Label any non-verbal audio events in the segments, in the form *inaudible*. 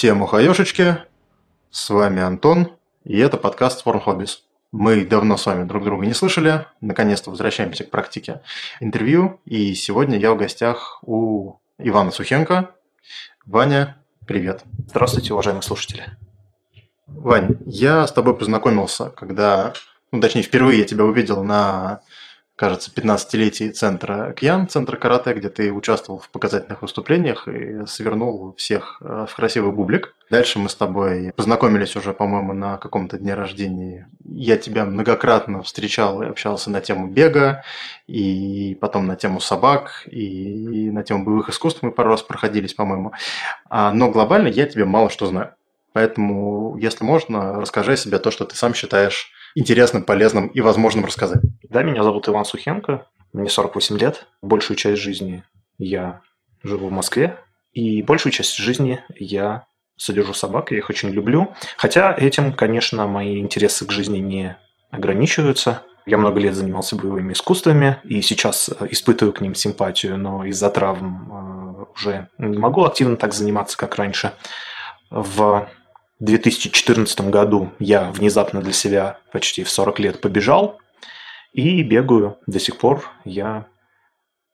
Всем ухаешечки, с вами Антон, и это подкаст Form Hobbies. Мы давно с вами друг друга не слышали, наконец-то возвращаемся к практике интервью, и сегодня я в гостях у Ивана Сухенко. Ваня, привет. Здравствуйте, уважаемые слушатели. Вань, я с тобой познакомился, когда, ну, точнее, впервые я тебя увидел на кажется, 15-летии центра Кьян, центра карате, где ты участвовал в показательных выступлениях и свернул всех э, в красивый бублик. Дальше мы с тобой познакомились уже, по-моему, на каком-то дне рождения. Я тебя многократно встречал и общался на тему бега, и потом на тему собак, и на тему боевых искусств мы пару раз проходились, по-моему. А, но глобально я тебе мало что знаю. Поэтому, если можно, расскажи о себе то, что ты сам считаешь интересным, полезным и возможным рассказать. Да, меня зовут Иван Сухенко, мне 48 лет. Большую часть жизни я живу в Москве, и большую часть жизни я содержу собак, я их очень люблю. Хотя этим, конечно, мои интересы к жизни не ограничиваются. Я много лет занимался боевыми искусствами и сейчас испытываю к ним симпатию, но из-за травм э, уже не могу активно так заниматься, как раньше. В 2014 году я внезапно для себя почти в 40 лет побежал и бегаю до сих пор. Я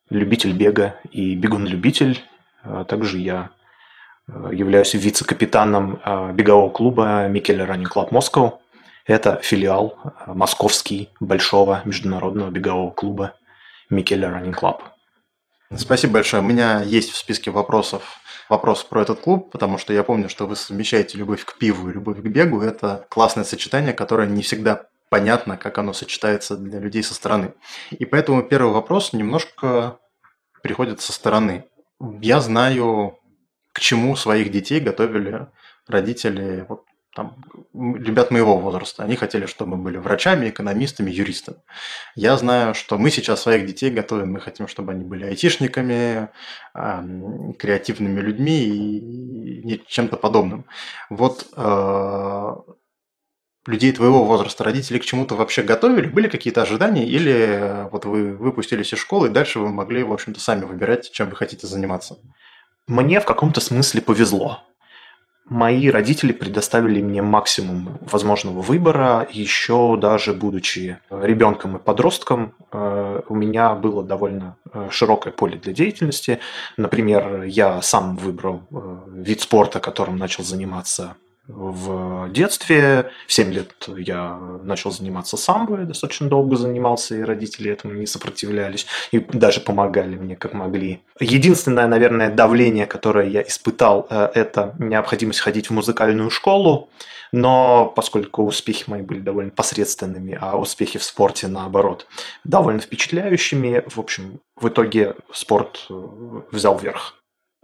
любитель бега и бегун-любитель. А также я э, являюсь вице-капитаном э, бегового клуба Микеле Running Club Moscow. Это филиал э, московский большого международного бегового клуба Микеле Running Club. Спасибо большое. У меня есть в списке вопросов вопрос про этот клуб, потому что я помню, что вы совмещаете любовь к пиву и любовь к бегу. Это классное сочетание, которое не всегда понятно, как оно сочетается для людей со стороны. И поэтому первый вопрос немножко приходит со стороны. Я знаю, к чему своих детей готовили родители вот, там, ребят моего возраста, они хотели, чтобы мы были врачами, экономистами, юристами. Я знаю, что мы сейчас своих детей готовим, мы хотим, чтобы они были айтишниками, креативными людьми и чем-то подобным. Вот э, людей твоего возраста родители к чему-то вообще готовили? Были какие-то ожидания? Или вот вы выпустились из школы, и дальше вы могли, в общем-то, сами выбирать, чем вы хотите заниматься? Мне в каком-то смысле повезло. Мои родители предоставили мне максимум возможного выбора. Еще даже будучи ребенком и подростком, э, у меня было довольно э, широкое поле для деятельности. Например, я сам выбрал э, вид спорта, которым начал заниматься в детстве. В 7 лет я начал заниматься самбо, я достаточно долго занимался, и родители этому не сопротивлялись, и даже помогали мне как могли. Единственное, наверное, давление, которое я испытал, э, это необходимость ходить в музыкальную школу, но поскольку успехи мои были довольно посредственными, а успехи в спорте, наоборот, довольно впечатляющими, в общем, в итоге спорт э, взял верх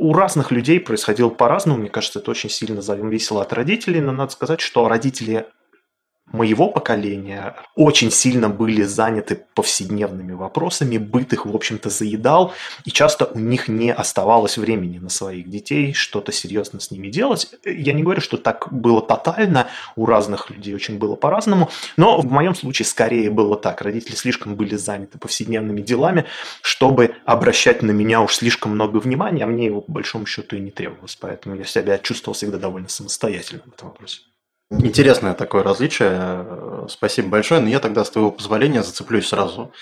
у разных людей происходило по-разному. Мне кажется, это очень сильно зависело от родителей, но надо сказать, что родители моего поколения очень сильно были заняты повседневными вопросами, быт их, в общем-то, заедал, и часто у них не оставалось времени на своих детей что-то серьезно с ними делать. Я не говорю, что так было тотально, у разных людей очень было по-разному, но в моем случае скорее было так. Родители слишком были заняты повседневными делами, чтобы обращать на меня уж слишком много внимания, а мне его по большому счету и не требовалось, поэтому я себя чувствовал всегда довольно самостоятельно в этом вопросе. Интересное такое различие. Спасибо большое. Но я тогда, с твоего позволения, зацеплюсь сразу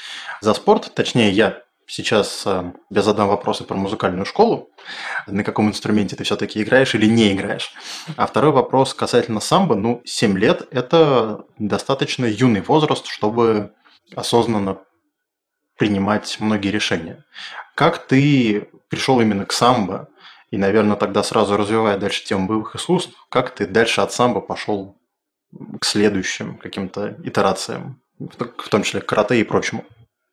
за спорт. Точнее, я сейчас э, я задам вопросы про музыкальную школу. На каком инструменте ты все-таки играешь или не играешь. А второй вопрос касательно самбо. Ну, 7 лет – это достаточно юный возраст, чтобы осознанно принимать многие решения. Как ты пришел именно к самбо? И, наверное, тогда сразу развивая дальше тему боевых искусств, как ты дальше от самбо пошел к следующим каким-то итерациям, в том числе к карате и прочему?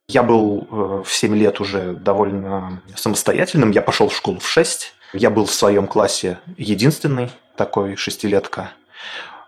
Я был э, в 7 лет уже довольно самостоятельным. Я пошел в школу в 6. Я был в своем классе единственный такой шестилетка.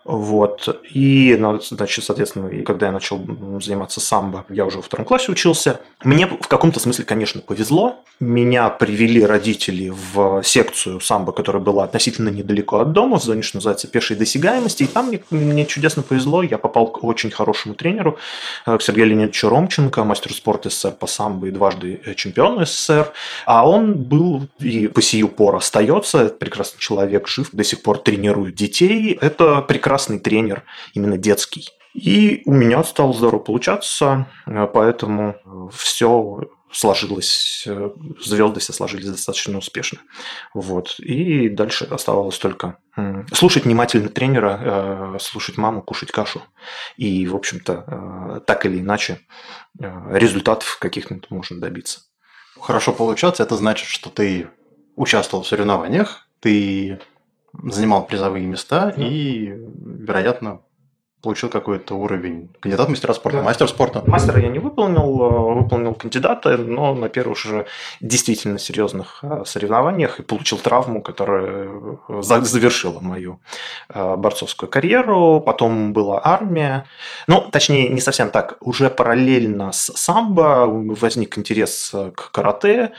Вот. И, ну, значит, соответственно, когда я начал заниматься самбо, я уже во втором классе учился. Мне в каком-то смысле, конечно, повезло. Меня привели родители в секцию самбо, которая была относительно недалеко от дома, в зоне, что называется, пешей досягаемости. И там мне, мне чудесно повезло. Я попал к очень хорошему тренеру, э, к Сергею Леонидовичу Ромченко, мастеру спорта СССР по самбо и дважды чемпиону СССР. А он был и по сию пору остается, прекрасный человек, жив, до сих пор тренирует детей. Это прекрасный тренер, именно детский. И у меня стало здорово получаться, э, поэтому все сложилось, э, звезды все сложились достаточно успешно. Вот. И дальше оставалось только слушать внимательно тренера, э, слушать маму, кушать кашу. И, в общем-то, так или иначе, результатов каких-то можно добиться. Хорошо получаться, это значит, что ты участвовал в соревнованиях, ты занимал призовые места да. и, вероятно, получил какой-то уровень кандидат мастера спорта, да. мастер спорта. Мастера я не выполнил, э, выполнил кандидата, но на первых уже действительно серьезных э, соревнованиях и получил травму, которая э, завершила мою борцовскую карьеру. Потом была армия. Ну, точнее, не совсем так. Уже параллельно с самбо возник интерес к карате,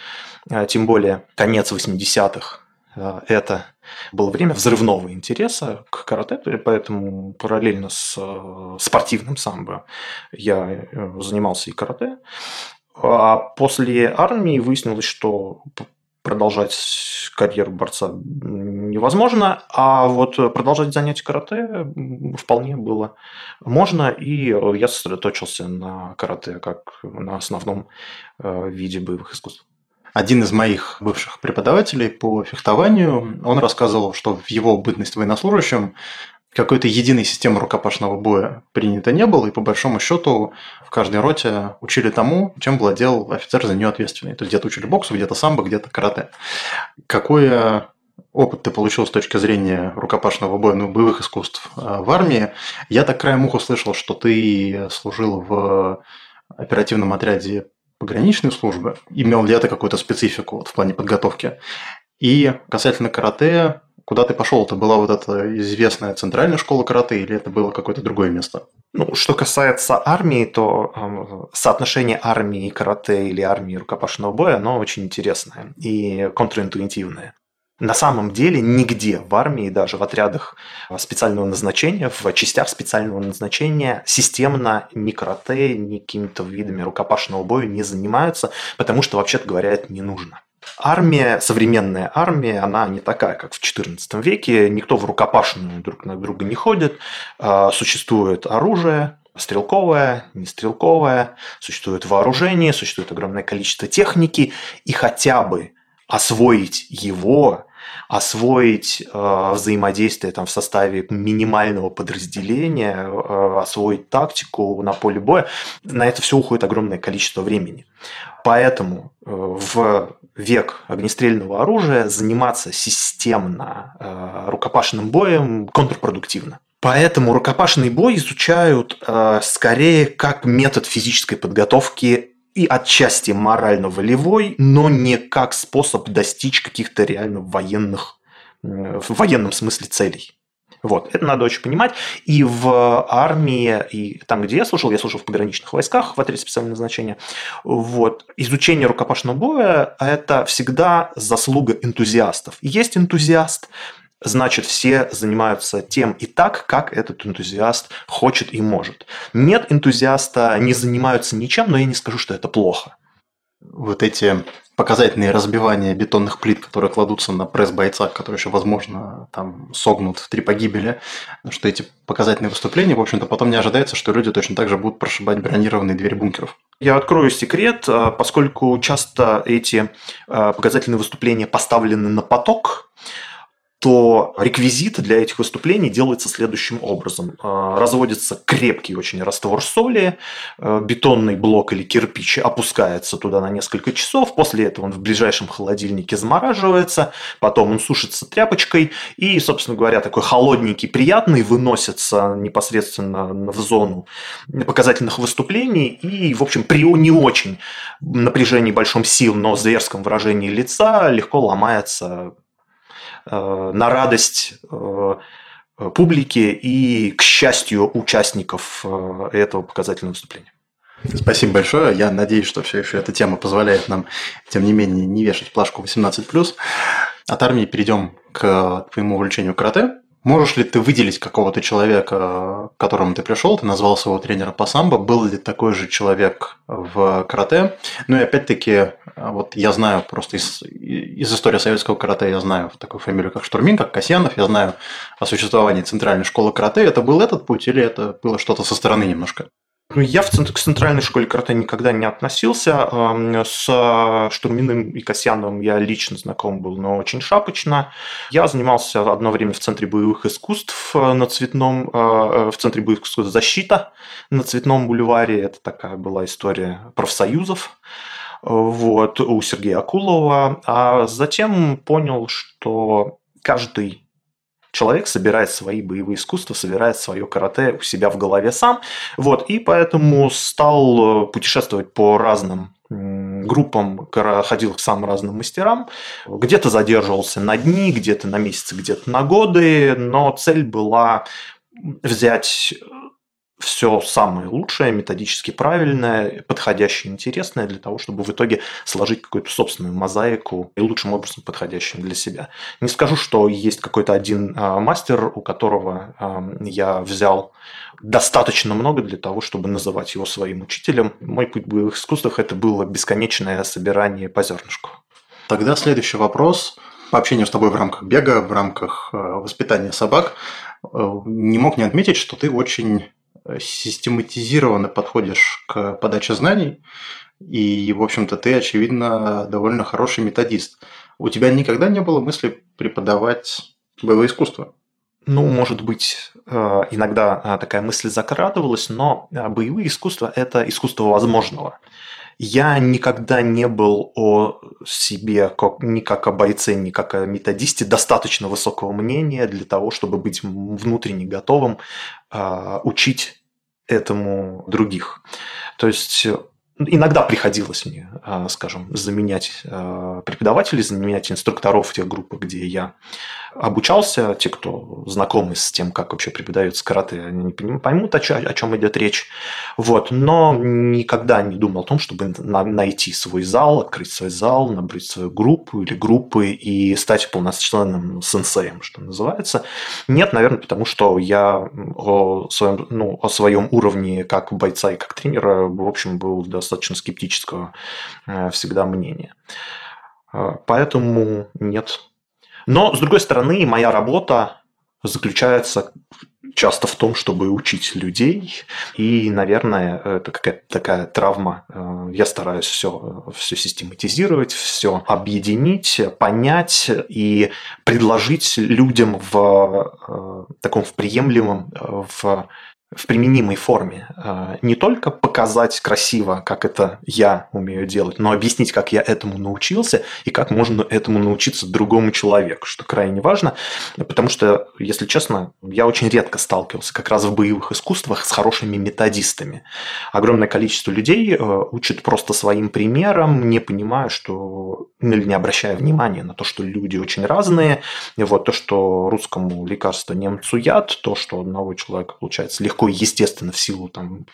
тем более конец 80-х Э, это было время взрывного интереса к карате, поэтому параллельно с э, спортивным самбо я э, занимался и карате. А после армии выяснилось, что продолжать карьеру борца невозможно, а вот продолжать занятия карате вполне было можно, и я сосредоточился на карате как на основном виде боевых искусств. Один из моих бывших преподавателей по фехтованию, он рассказывал, что в его бытность военнослужащим какой-то единой системы рукопашного боя принято не было, и по большому счету в каждой роте учили тому, чем владел офицер за нее ответственный. То есть где-то учили боксу, где-то самбо, где-то карате. Какой опыт ты получил с точки зрения рукопашного боя, ну, боевых искусств э, в армии? Я так краем уха слышал, что ты служил в оперативном отряде пограничной службы, имел ли это какую-то специфику вот, в плане подготовки. И касательно карате, куда ты пошел? Это была вот эта известная центральная школа карате или это было какое-то другое место? Ну, что касается армии, то э, соотношение армии и карате или армии рукопашного боя, оно очень интересное и контринтуитивное. На самом деле нигде в армии, даже в отрядах специального назначения, в частях специального назначения системно ни карате, ни какими-то видами рукопашного боя не занимаются, потому что, вообще-то говоря, это не нужно. Армия, современная армия, она не такая, как в XIV веке. Никто в рукопашную друг на друга не ходит. А, существует оружие, стрелковое, не стрелковое, существует вооружение, существует огромное количество техники, и хотя бы освоить его освоить э, взаимодействие там, в составе минимального подразделения, э, освоить тактику на поле боя, на это все уходит огромное количество времени. Поэтому э, в век огнестрельного оружия заниматься системно э, рукопашным боем контрпродуктивно. Поэтому рукопашный бой изучают э, скорее как метод физической подготовки и отчасти морально-волевой, но не как способ достичь каких-то реально военных, в военном смысле целей. Вот, это надо очень понимать. И в армии, и там, где я служил, я служил в пограничных войсках в отряде специального назначения, вот, изучение рукопашного боя – это всегда заслуга энтузиастов. Есть энтузиаст, значит, все занимаются тем и так, как этот энтузиаст хочет и может. Нет энтузиаста, не занимаются ничем, но я не скажу, что это плохо. Вот эти показательные разбивания бетонных плит, которые кладутся на пресс бойца, которые еще, возможно, там согнут в три погибели, что эти показательные выступления, в общем-то, потом не ожидается, что люди точно так же будут прошибать бронированные двери бункеров. Я открою секрет, а, поскольку часто эти а, показательные выступления поставлены на поток, то реквизит для этих выступлений делается следующим образом. А, разводится крепкий очень раствор соли, а, бетонный блок или кирпич опускается туда на несколько часов, после этого он в ближайшем холодильнике замораживается, потом он сушится тряпочкой и, собственно говоря, такой холодненький, приятный выносится непосредственно в зону показательных выступлений и, в общем, при не очень напряжении большом сил, но зверском выражении лица легко ломается на радость э, публики и, к счастью, участников этого показательного выступления. Спасибо большое. Я надеюсь, что все еще эта тема позволяет нам, тем не менее, не вешать плашку 18+. От армии перейдем к твоему увлечению карате. Можешь ли ты выделить какого-то человека, к которому ты пришел, ты назвал своего тренера по самбо, был ли такой же человек в карате? Ну и опять-таки, вот я знаю просто из, из истории советского карате, я знаю такую фамилию, как Штурмин, как Касьянов, я знаю о существовании центральной школы карате. Это был этот путь или это было что-то со стороны немножко? Ну, я в центр, к центральной школе карате никогда не относился. С Штурминым и Касьяновым я лично знаком был, но очень шапочно. Я занимался одно время в Центре боевых искусств э, на Цветном, э, э, в Центре боевых искусств «Защита» на Цветном бульваре. Это такая была история профсоюзов вот, у Сергея Акулова. А затем понял, что каждый Человек собирает свои боевые искусства, собирает свое карате у себя в голове сам. Вот, и поэтому стал путешествовать по разным группам, ходил к самым разным мастерам. Где-то задерживался на дни, где-то на месяцы, где-то на годы, но цель была взять все самое лучшее, методически правильное, подходящее, интересное для того, чтобы в итоге сложить какую-то собственную мозаику и лучшим образом подходящую для себя. Не скажу, что есть какой-то один а, мастер, у которого а, я взял достаточно много для того, чтобы называть его своим учителем. Мой путь в искусствах это было бесконечное собирание по зернышку. Тогда следующий вопрос. По общению с тобой в рамках бега, в рамках а, воспитания собак, э, не мог не отметить, что ты очень систематизированно подходишь к подаче знаний, и, в общем-то, ты, очевидно, довольно хороший методист. У тебя никогда не было мысли преподавать боевое искусство? Ну, может быть, э, иногда э, такая мысль закрадывалась, но э, боевые искусства – это искусство возможного. Я никогда не был о себе как, ни как о бойце, ни как о методисте достаточно высокого мнения для того, чтобы быть внутренне готовым э, учить этому других. То есть иногда приходилось мне, а, скажем, заменять а, преподавателей, заменять инструкторов в тех группах, где я обучался. Те, кто знакомы с тем, как вообще преподается карате, они поймут, о чем идет речь. Вот. Но никогда не думал о том, чтобы найти свой зал, открыть свой зал, набрать свою группу или группы и стать полноценным сенсеем, что называется. Нет, наверное, потому что я о своем, ну, о своем уровне как бойца и как тренера, в общем, был достаточно достаточно скептического э, всегда мнения. Э, поэтому нет. Но, с другой стороны, моя работа заключается часто в том, чтобы учить людей. И, наверное, это какая-то такая травма. Э, я стараюсь все, все систематизировать, все объединить, понять и предложить людям в таком в приемлемом, в в применимой форме. А, не только показать красиво, как это я умею делать, но объяснить, как я этому научился и как можно этому научиться другому человеку, что крайне важно, потому что, если честно, я очень редко сталкивался как раз в боевых искусствах с хорошими методистами. Огромное количество людей э, учат просто своим примером, не понимая, что ну, или не обращая внимания на то, что люди очень разные, и вот то, что русскому лекарство немцу яд, то, что одного человека получается легко и естественно в силу там,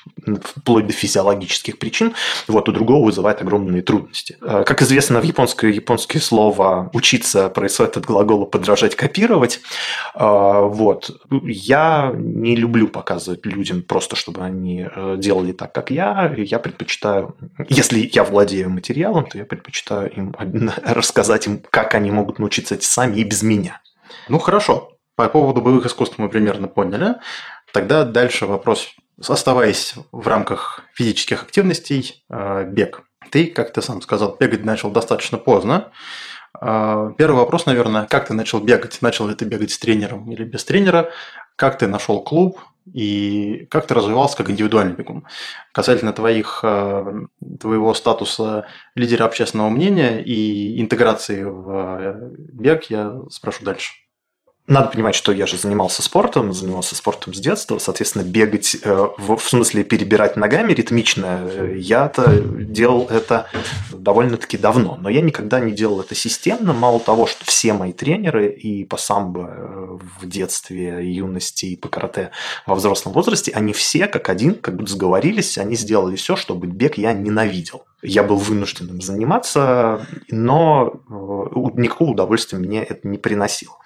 вплоть до физиологических причин, вот, у другого вызывает огромные трудности. Э, как известно, в японское, японское слово «учиться» происходит от глагола «подражать», «копировать». Э, вот. Я не люблю показывать людям просто, чтобы они э, делали так, как я. Я предпочитаю, если я владею материалом, то я предпочитаю им рассказать им, как они могут научиться эти сами и без меня. Ну хорошо. По поводу боевых искусств мы примерно поняли. Тогда дальше вопрос, оставаясь в рамках физических активностей, э, бег. Ты, как ты сам сказал, бегать начал достаточно поздно. Э, первый вопрос, наверное, как ты начал бегать? Начал ли ты бегать с тренером или без тренера? Как ты нашел клуб? И как ты развивался как индивидуальный бегун? Касательно твоих, э, твоего статуса лидера общественного мнения и интеграции в бег, я спрошу дальше. Надо понимать, что я же занимался спортом, занимался спортом с детства, соответственно, бегать, э, в, смысле перебирать ногами ритмично, э, я-то делал это довольно-таки давно, но я никогда не делал это системно, мало того, что все мои тренеры и по самбо э, в детстве, юности, и по карате во взрослом возрасте, они все как один, как будто сговорились, они сделали все, чтобы бег я ненавидел. Я был вынужденным заниматься, но никакого удовольствия мне это не приносило.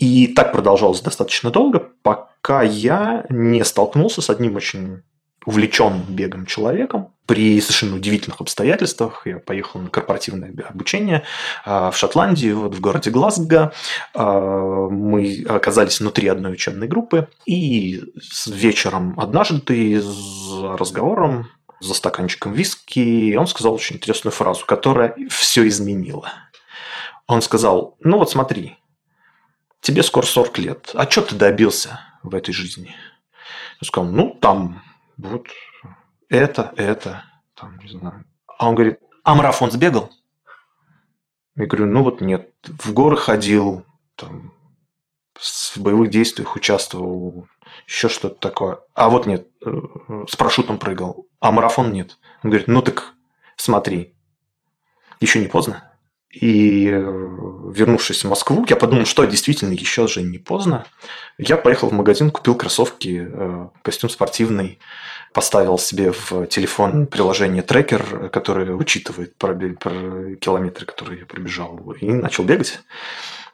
И так продолжалось достаточно долго, пока я не столкнулся с одним очень увлеченным бегом человеком. При совершенно удивительных обстоятельствах я поехал на корпоративное обучение а, в Шотландии, вот в городе Глазго. А, мы оказались внутри одной учебной группы. И вечером однажды за разговором, за стаканчиком виски, он сказал очень интересную фразу, которая все изменила. Он сказал, ну вот смотри, тебе скоро 40 лет. А что ты добился в этой жизни? Я сказал, ну, там, вот, это, это, там, не знаю. А он говорит, а марафон сбегал? Я говорю, ну вот нет, в горы ходил, там, в боевых действиях участвовал, еще что-то такое. А вот нет, э, с парашютом прыгал, а марафон нет. Он говорит, ну так смотри, еще не поздно. И э, вернувшись в Москву, я подумал, что действительно еще же не поздно. Я поехал в магазин, купил кроссовки, э, костюм спортивный, поставил себе в телефон приложение трекер, которое учитывает про, про километры, которые я пробежал, и начал бегать.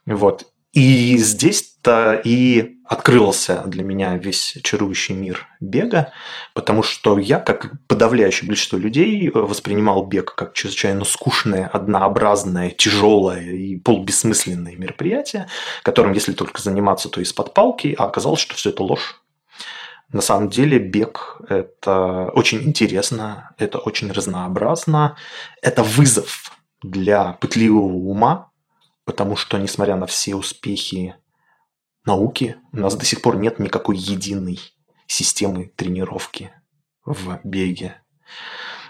Вот. И здесь-то и открылся для меня весь чарующий мир бега, потому что я, как подавляющее большинство людей, воспринимал бег как чрезвычайно скучное, однообразное, тяжелое и полубессмысленное мероприятие, которым, если только заниматься, то из-под палки, а оказалось, что все это ложь. На самом деле бег – это очень интересно, это очень разнообразно, это вызов для пытливого ума, потому что, несмотря на все успехи науки, у нас до сих пор нет никакой единой системы тренировки в беге.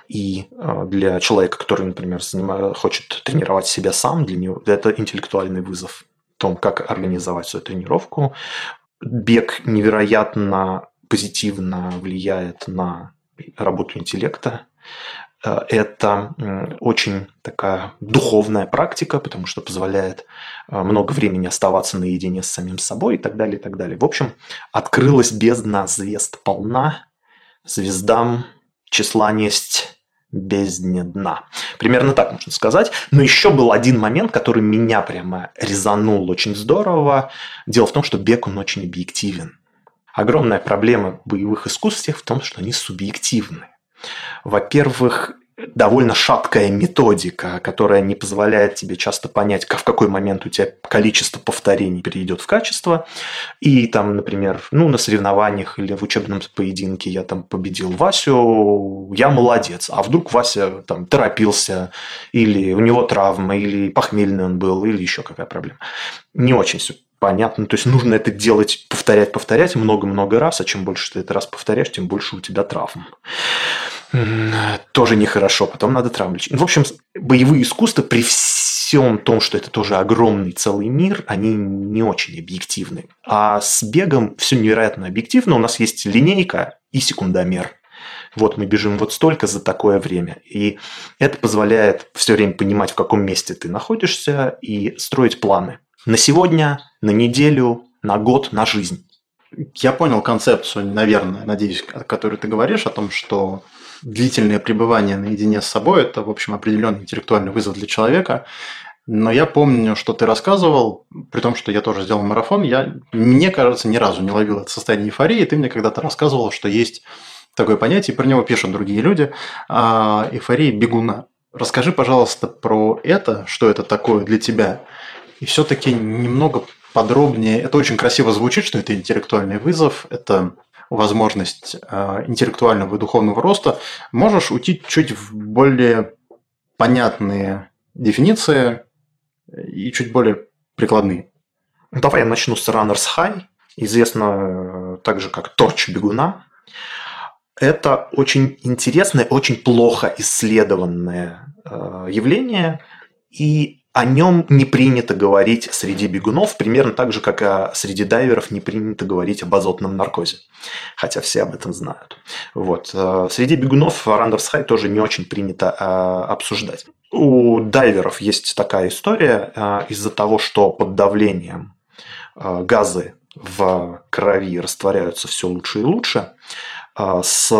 И а, для человека, который, например, хочет тренировать себя сам, для него это интеллектуальный вызов в том, как организовать свою тренировку. Бег невероятно позитивно влияет на работу интеллекта. Э, это очень такая духовная практика, потому что позволяет э, много времени оставаться наедине с самим собой и так далее, и так далее. В общем, открылась бездна звезд полна, звездам числа несть бездне дна. Примерно так можно сказать. Но еще был один момент, который меня прямо резанул очень здорово. Дело в том, что бег, он очень объективен. Огромная проблема боевых искусств в том, что они субъективны. Во-первых, довольно шаткая методика, которая не позволяет тебе часто понять, в какой момент у тебя количество повторений перейдет в качество. И там, например, ну, на соревнованиях или в учебном поединке я там победил Васю, я молодец. А вдруг Вася там торопился, или у него травма, или похмельный он был, или еще какая проблема. Не очень все понятно. То есть нужно это делать, повторять, повторять много-много раз, а чем больше ты это раз повторяешь, тем больше у тебя травм тоже нехорошо, потом надо травму лечить. В общем, боевые искусства при всем том, что это тоже огромный целый мир, они не очень объективны. А с бегом все невероятно объективно. У нас есть линейка и секундомер. Вот мы бежим вот столько за такое время. И это позволяет все время понимать, в каком месте ты находишься и строить планы. На сегодня, на неделю, на год, на жизнь. Я понял концепцию, наверное, надеюсь, о которой ты говоришь, о том, что длительное пребывание наедине с собой – это, в общем, определенный интеллектуальный вызов для человека. Но я помню, что ты рассказывал, при том, что я тоже сделал марафон, я, мне кажется, ни разу не ловил это состояние эйфории. Ты мне когда-то рассказывал, что есть такое понятие, про него пишут другие люди, а, эйфория бегуна. Расскажи, пожалуйста, про это, что это такое для тебя. И все-таки немного подробнее. Это очень красиво звучит, что это интеллектуальный вызов, это возможность э, интеллектуального и духовного роста, можешь уйти чуть в более понятные дефиниции и чуть более прикладные. Давай я начну с Runners High, известно э, также как торч бегуна. Это очень интересное, очень плохо исследованное э, явление, и о нем не принято говорить среди бегунов, примерно так же, как и среди дайверов не принято говорить об азотном наркозе. Хотя все об этом знают. Вот. Э, среди бегунов Рандерс Хай тоже не очень принято э, обсуждать. У дайверов есть такая история э, из-за того, что под давлением газы в крови растворяются все лучше и лучше, с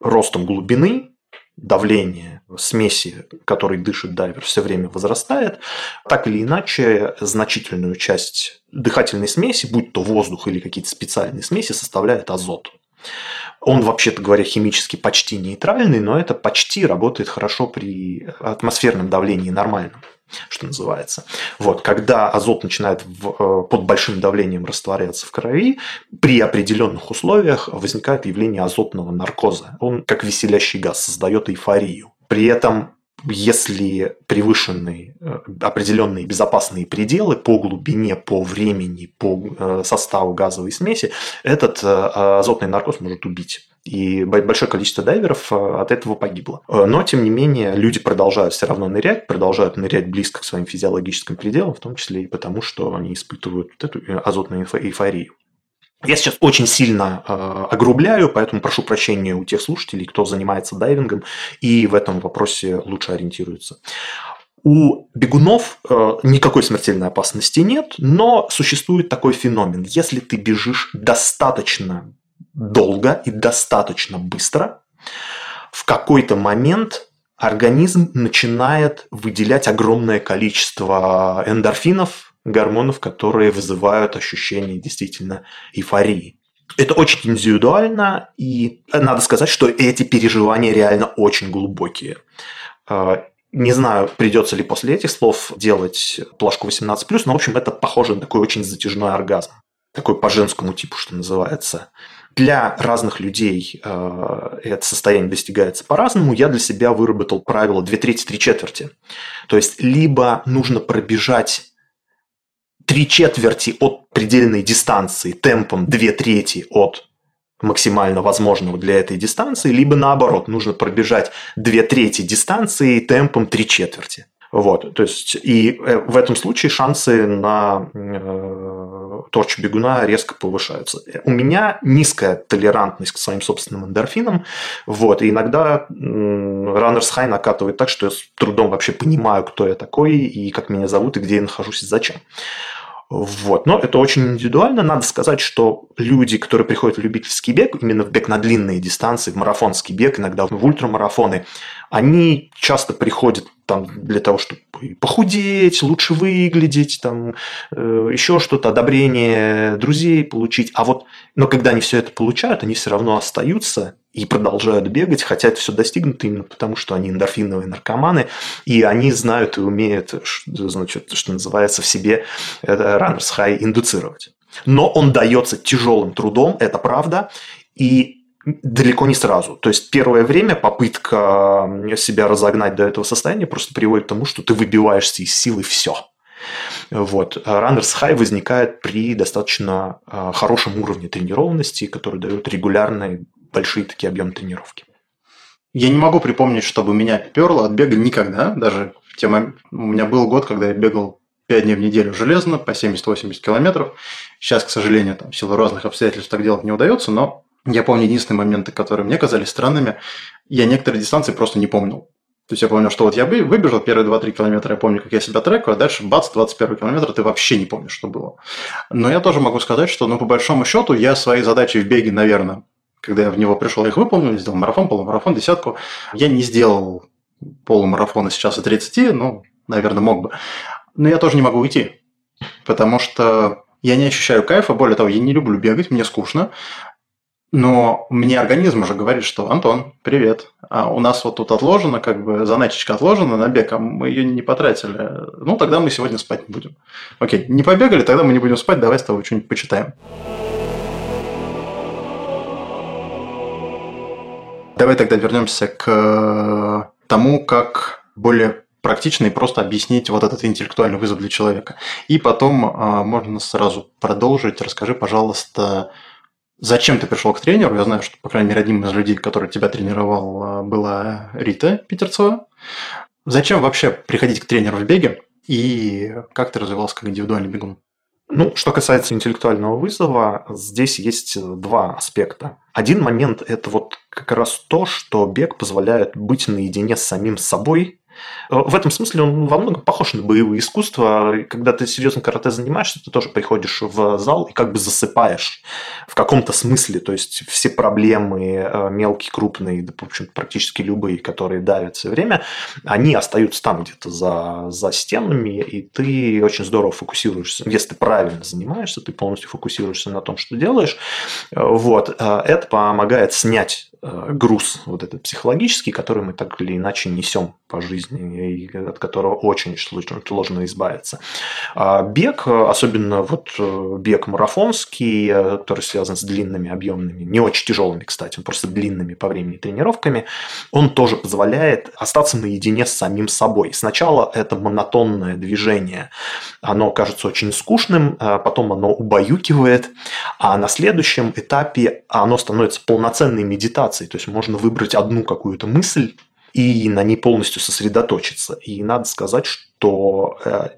ростом глубины давление смеси, которой дышит дайвер, все время возрастает, так или иначе значительную часть дыхательной смеси, будь то воздух или какие-то специальные смеси, составляет азот. Он, вообще-то говоря, химически почти нейтральный, но это почти работает хорошо при атмосферном давлении нормальном что называется. Вот, когда азот начинает в, э, под большим давлением растворяться в крови, при определенных условиях возникает явление азотного наркоза. Он, как веселящий газ, создает эйфорию. При этом если превышены э, определенные безопасные пределы по глубине, по времени, по э, составу газовой смеси, этот азотный наркоз может убить. И большое количество дайверов э, от этого погибло. Э, но, тем не менее, люди продолжают все равно нырять, продолжают нырять близко к своим физиологическим пределам, в том числе и потому, что они испытывают вот эту э, азотную эйфорию. Я сейчас очень сильно э, огрубляю, поэтому прошу прощения у тех слушателей, кто занимается дайвингом и в этом вопросе лучше ориентируется. У бегунов э, никакой смертельной опасности нет, но существует такой феномен. Если ты бежишь достаточно долго и достаточно быстро, в какой-то момент организм начинает выделять огромное количество эндорфинов, гормонов, которые вызывают ощущение действительно эйфории. Это очень индивидуально, и надо сказать, что эти переживания реально очень глубокие. А, не знаю, придется ли после этих слов делать плашку 18+, но, в общем, это похоже на такой очень затяжной оргазм. Такой по женскому типу, что называется для разных людей э, это состояние достигается по-разному. Я для себя выработал правило 2 трети, 3 четверти. То есть, либо нужно пробежать три четверти от предельной дистанции темпом 2 трети от максимально возможного для этой дистанции, либо наоборот, нужно пробежать 2 трети дистанции темпом 3 четверти. Вот, то есть, и э, в этом случае шансы на э, торч бегуна резко повышаются. У меня низкая толерантность к своим собственным эндорфинам, вот, и иногда Runners High накатывает так, что я с трудом вообще понимаю, кто я такой, и как меня зовут, и где я нахожусь, и зачем. Вот. Но это очень индивидуально. Надо сказать, что люди, которые приходят в любительский бег, именно в бег на длинные дистанции, в марафонский бег, иногда в ультрамарафоны, они часто приходят там для того, чтобы похудеть, лучше выглядеть, там э, еще что-то, одобрение друзей получить. А вот, но когда они все это получают, они все равно остаются и продолжают бегать, хотя это все достигнуто именно потому, что они эндорфиновые наркоманы, и они знают и умеют, значит, что называется, в себе это runners high индуцировать. Но он дается тяжелым трудом, это правда, и далеко не сразу. То есть первое время попытка себя разогнать до этого состояния просто приводит к тому, что ты выбиваешься из силы все. Вот. Runners High возникает при достаточно а, хорошем уровне тренированности, который дает регулярные большие такие объемы тренировки. Я не могу припомнить, чтобы меня перло от бега никогда. Даже тема... у меня был год, когда я бегал 5 дней в неделю железно, по 70-80 километров. Сейчас, к сожалению, там, в силу разных обстоятельств так делать не удается, но я помню единственные моменты, которые мне казались странными. Я некоторые дистанции просто не помнил. То есть я помню, что вот я выбежал первые 2-3 километра, я помню, как я себя трекаю, а дальше бац, 21 километр, ты вообще не помнишь, что было. Но я тоже могу сказать, что, ну, по большому счету, я свои задачи в беге, наверное, когда я в него пришел, я их выполнил, сделал марафон, полумарафон, десятку. Я не сделал полумарафона сейчас и 30, ну, наверное, мог бы. Но я тоже не могу уйти, потому что я не ощущаю кайфа, более того, я не люблю бегать, мне скучно. Но мне организм уже говорит, что Антон, привет. А у нас вот тут отложено, как бы заначечка отложена на бег, а мы ее не потратили. Ну, тогда мы сегодня спать не будем. Окей, не побегали, тогда мы не будем спать, давай с тобой что-нибудь почитаем. Давай тогда вернемся к тому, как более практично и просто объяснить вот этот интеллектуальный вызов для человека. И потом а, можно сразу продолжить. Расскажи, пожалуйста, Зачем ты пришел к тренеру? Я знаю, что, по крайней мере, одним из людей, который тебя тренировал, а, была Рита Питерцева. Зачем вообще приходить к тренеру в беге и как ты развивался как индивидуальный бегун? Ну, что касается интеллектуального вызова, здесь есть два аспекта. Один момент – это вот как раз то, что бег позволяет быть наедине с самим собой в этом смысле он во многом похож на боевые искусства. Когда ты серьезно карате занимаешься, ты тоже приходишь в зал и как бы засыпаешь в каком-то смысле. То есть все проблемы, э, мелкие, крупные, да, в общем практически любые, которые давят все время, они остаются там где-то за, за стенами, и ты очень здорово фокусируешься. Если ты правильно занимаешься, ты полностью фокусируешься на том, что делаешь. Э, вот. Э, это помогает снять груз вот этот психологический, который мы так или иначе несем по жизни и от которого очень сложно избавиться. А бег, особенно вот э, бег марафонский, э, который связан с длинными объемными, не очень тяжелыми, кстати, просто длинными по времени тренировками, он тоже позволяет остаться наедине с самим собой. Сначала это монотонное движение, оно кажется очень скучным, а потом оно убаюкивает, а на следующем этапе оно становится полноценной медитацией, то есть можно выбрать одну какую-то мысль, и на ней полностью сосредоточиться. И надо сказать, что э,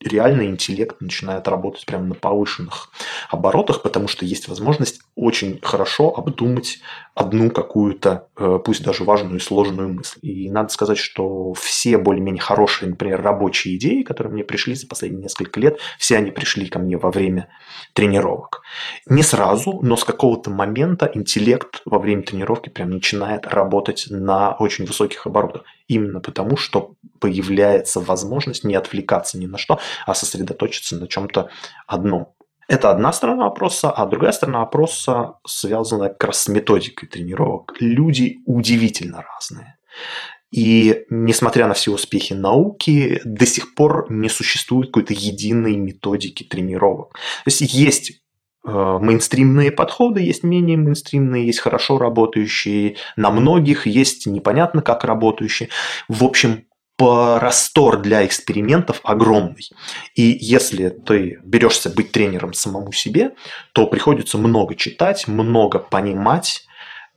реально интеллект начинает работать прямо на повышенных оборотах, потому что есть возможность очень хорошо обдумать одну какую-то, э, пусть даже важную и сложную мысль. И надо сказать, что все более-менее хорошие, например, рабочие идеи, которые мне пришли за последние несколько лет, все они пришли ко мне во время тренировок. Не сразу, но с какого-то момента интеллект во время тренировки прям начинает работать на очень высоких оборотах. Именно потому, что появляется возможность не отвлекаться ни на что, а сосредоточиться на чем-то одном. Это одна сторона вопроса, а другая сторона вопроса связана как раз с методикой тренировок. Люди удивительно разные. И несмотря на все успехи науки, до сих пор не существует какой-то единой методики тренировок. То есть есть мейнстримные подходы, есть менее мейнстримные, есть хорошо работающие, на многих есть непонятно как работающие. В общем, простор для экспериментов огромный. И если ты берешься быть тренером самому себе, то приходится много читать, много понимать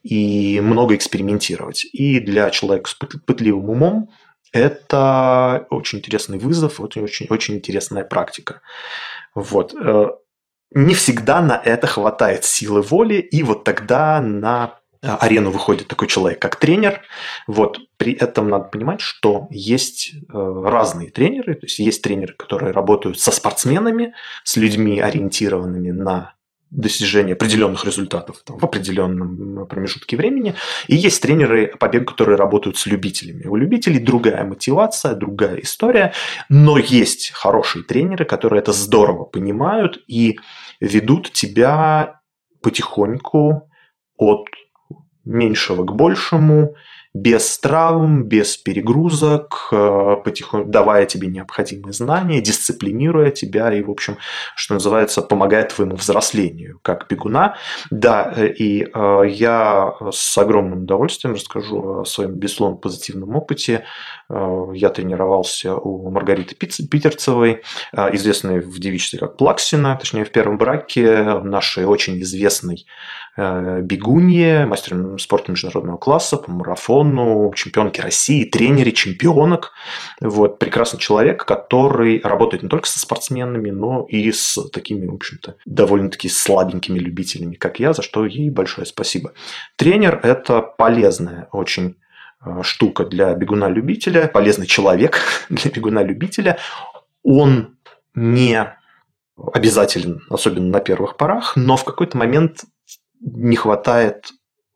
и много экспериментировать. И для человека с пытливым умом это очень интересный вызов, очень, очень, очень интересная практика. Вот. Не всегда на это хватает силы воли, и вот тогда на Э, арену выходит такой человек, как тренер. Вот. При этом надо понимать, что есть э, разные тренеры. То есть есть тренеры, которые работают со спортсменами, с людьми, ориентированными на достижение определенных результатов там, в определенном промежутке времени. И есть тренеры по бегу, которые работают с любителями. У любителей другая мотивация, другая история, но есть хорошие тренеры, которые это здорово понимают и ведут тебя потихоньку от меньшего к большему, без травм, без перегрузок, э, потихоньку давая тебе необходимые знания, дисциплинируя тебя и, в общем, что называется, помогает твоему взрослению как бегуна. Да, э, и э, я с огромным удовольствием расскажу о своем, безусловно, позитивном опыте. Я тренировался у Маргариты Питерцевой, известной в девичестве как Плаксина, точнее, в первом браке нашей очень известной бегунье, мастер спорта международного класса по марафону, марафону, чемпионки России, тренере чемпионок. Вот, прекрасный человек, который работает не только со спортсменами, но и с такими, в общем-то, довольно-таки слабенькими любителями, как я, за что ей большое спасибо. Тренер – это полезная очень э, штука для бегуна-любителя, полезный человек *laughs* для бегуна-любителя. Он не обязателен, особенно на первых порах, но в какой-то момент не хватает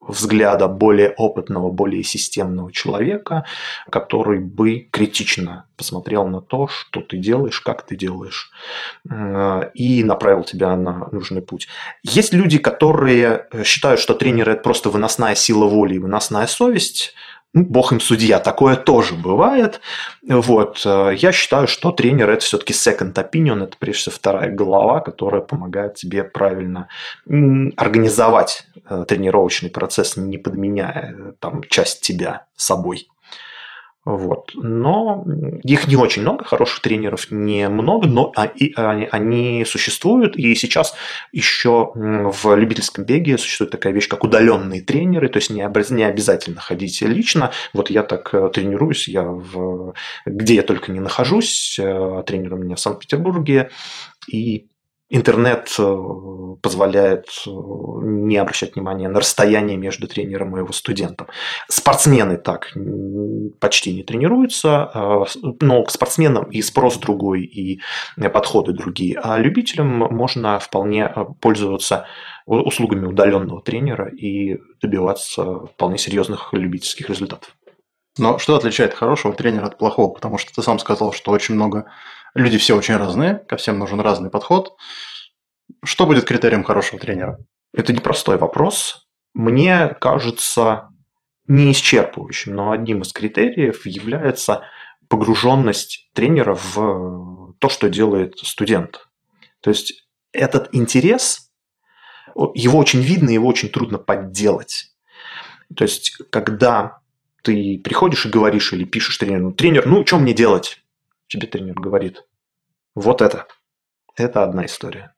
взгляда более опытного, более системного человека, который бы критично посмотрел на то, что ты делаешь, как ты делаешь, э, и направил тебя на нужный путь. Есть люди, которые считают, что тренер – это просто выносная сила воли и выносная совесть, бог им судья, такое тоже бывает. Вот. Э, я считаю, что тренер – это все-таки second opinion, это прежде всего вторая голова, которая помогает тебе правильно организовать э, тренировочный процесс, не подменяя э, там, часть тебя собой. Вот. Но их не очень много, хороших тренеров не много, но они, они существуют. И сейчас еще в любительском беге существует такая вещь, как удаленные тренеры, то есть не, не обязательно ходить лично. Вот я так э, тренируюсь, я в, где я только не нахожусь, э, тренер у меня в Санкт-Петербурге, и Интернет э, позволяет э, не обращать внимания на расстояние между тренером и его студентом. Спортсмены так почти не тренируются, э, но к спортсменам и спрос другой, и подходы другие. А любителям можно вполне пользоваться услугами удаленного тренера и добиваться вполне серьезных любительских результатов. Но что отличает хорошего тренера от плохого? Потому что ты сам сказал, что очень много Люди все очень разные, ко всем нужен разный подход. Что будет критерием хорошего тренера? Это непростой вопрос. Мне кажется не исчерпывающим, но одним из критериев является погруженность тренера в то, что делает студент. То есть этот интерес, его очень видно, его очень трудно подделать. То есть, когда ты приходишь и говоришь или пишешь тренеру, тренер, ну, что мне делать? Тебе тренер говорит, вот это, это одна история.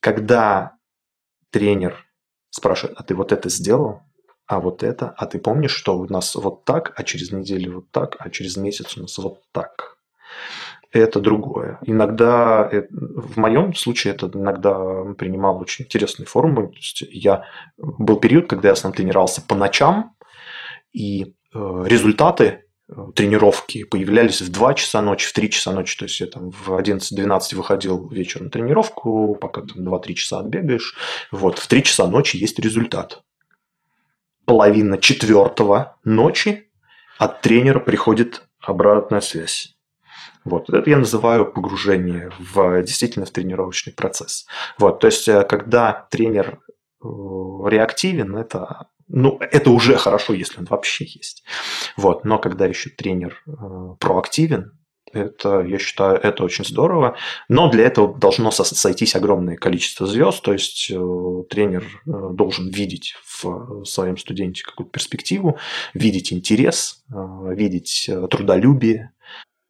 Когда тренер спрашивает, а ты вот это сделал, а вот это, а ты помнишь, что у нас вот так, а через неделю вот так, а через месяц у нас вот так. Это другое. Иногда, в моем случае, это иногда принимал очень интересные формы. То есть я, был период, когда я сам тренировался по ночам, и э, результаты тренировки появлялись в 2 часа ночи, в 3 часа ночи. То есть я там в 11-12 выходил вечером на тренировку, пока там 2-3 часа отбегаешь. Вот, в 3 часа ночи есть результат. Половина четвертого ночи от тренера приходит обратная связь. Вот. Это я называю погружение в действительно в тренировочный процесс. Вот. То есть, э, когда тренер э, реактивен, это ну, это уже хорошо, если он вообще есть. Вот. Но когда еще тренер э, проактивен, это, я считаю, это очень здорово. Но для этого должно сойтись огромное количество звезд. То есть э, тренер э, должен видеть в своем студенте какую-то перспективу, видеть интерес, э, видеть трудолюбие.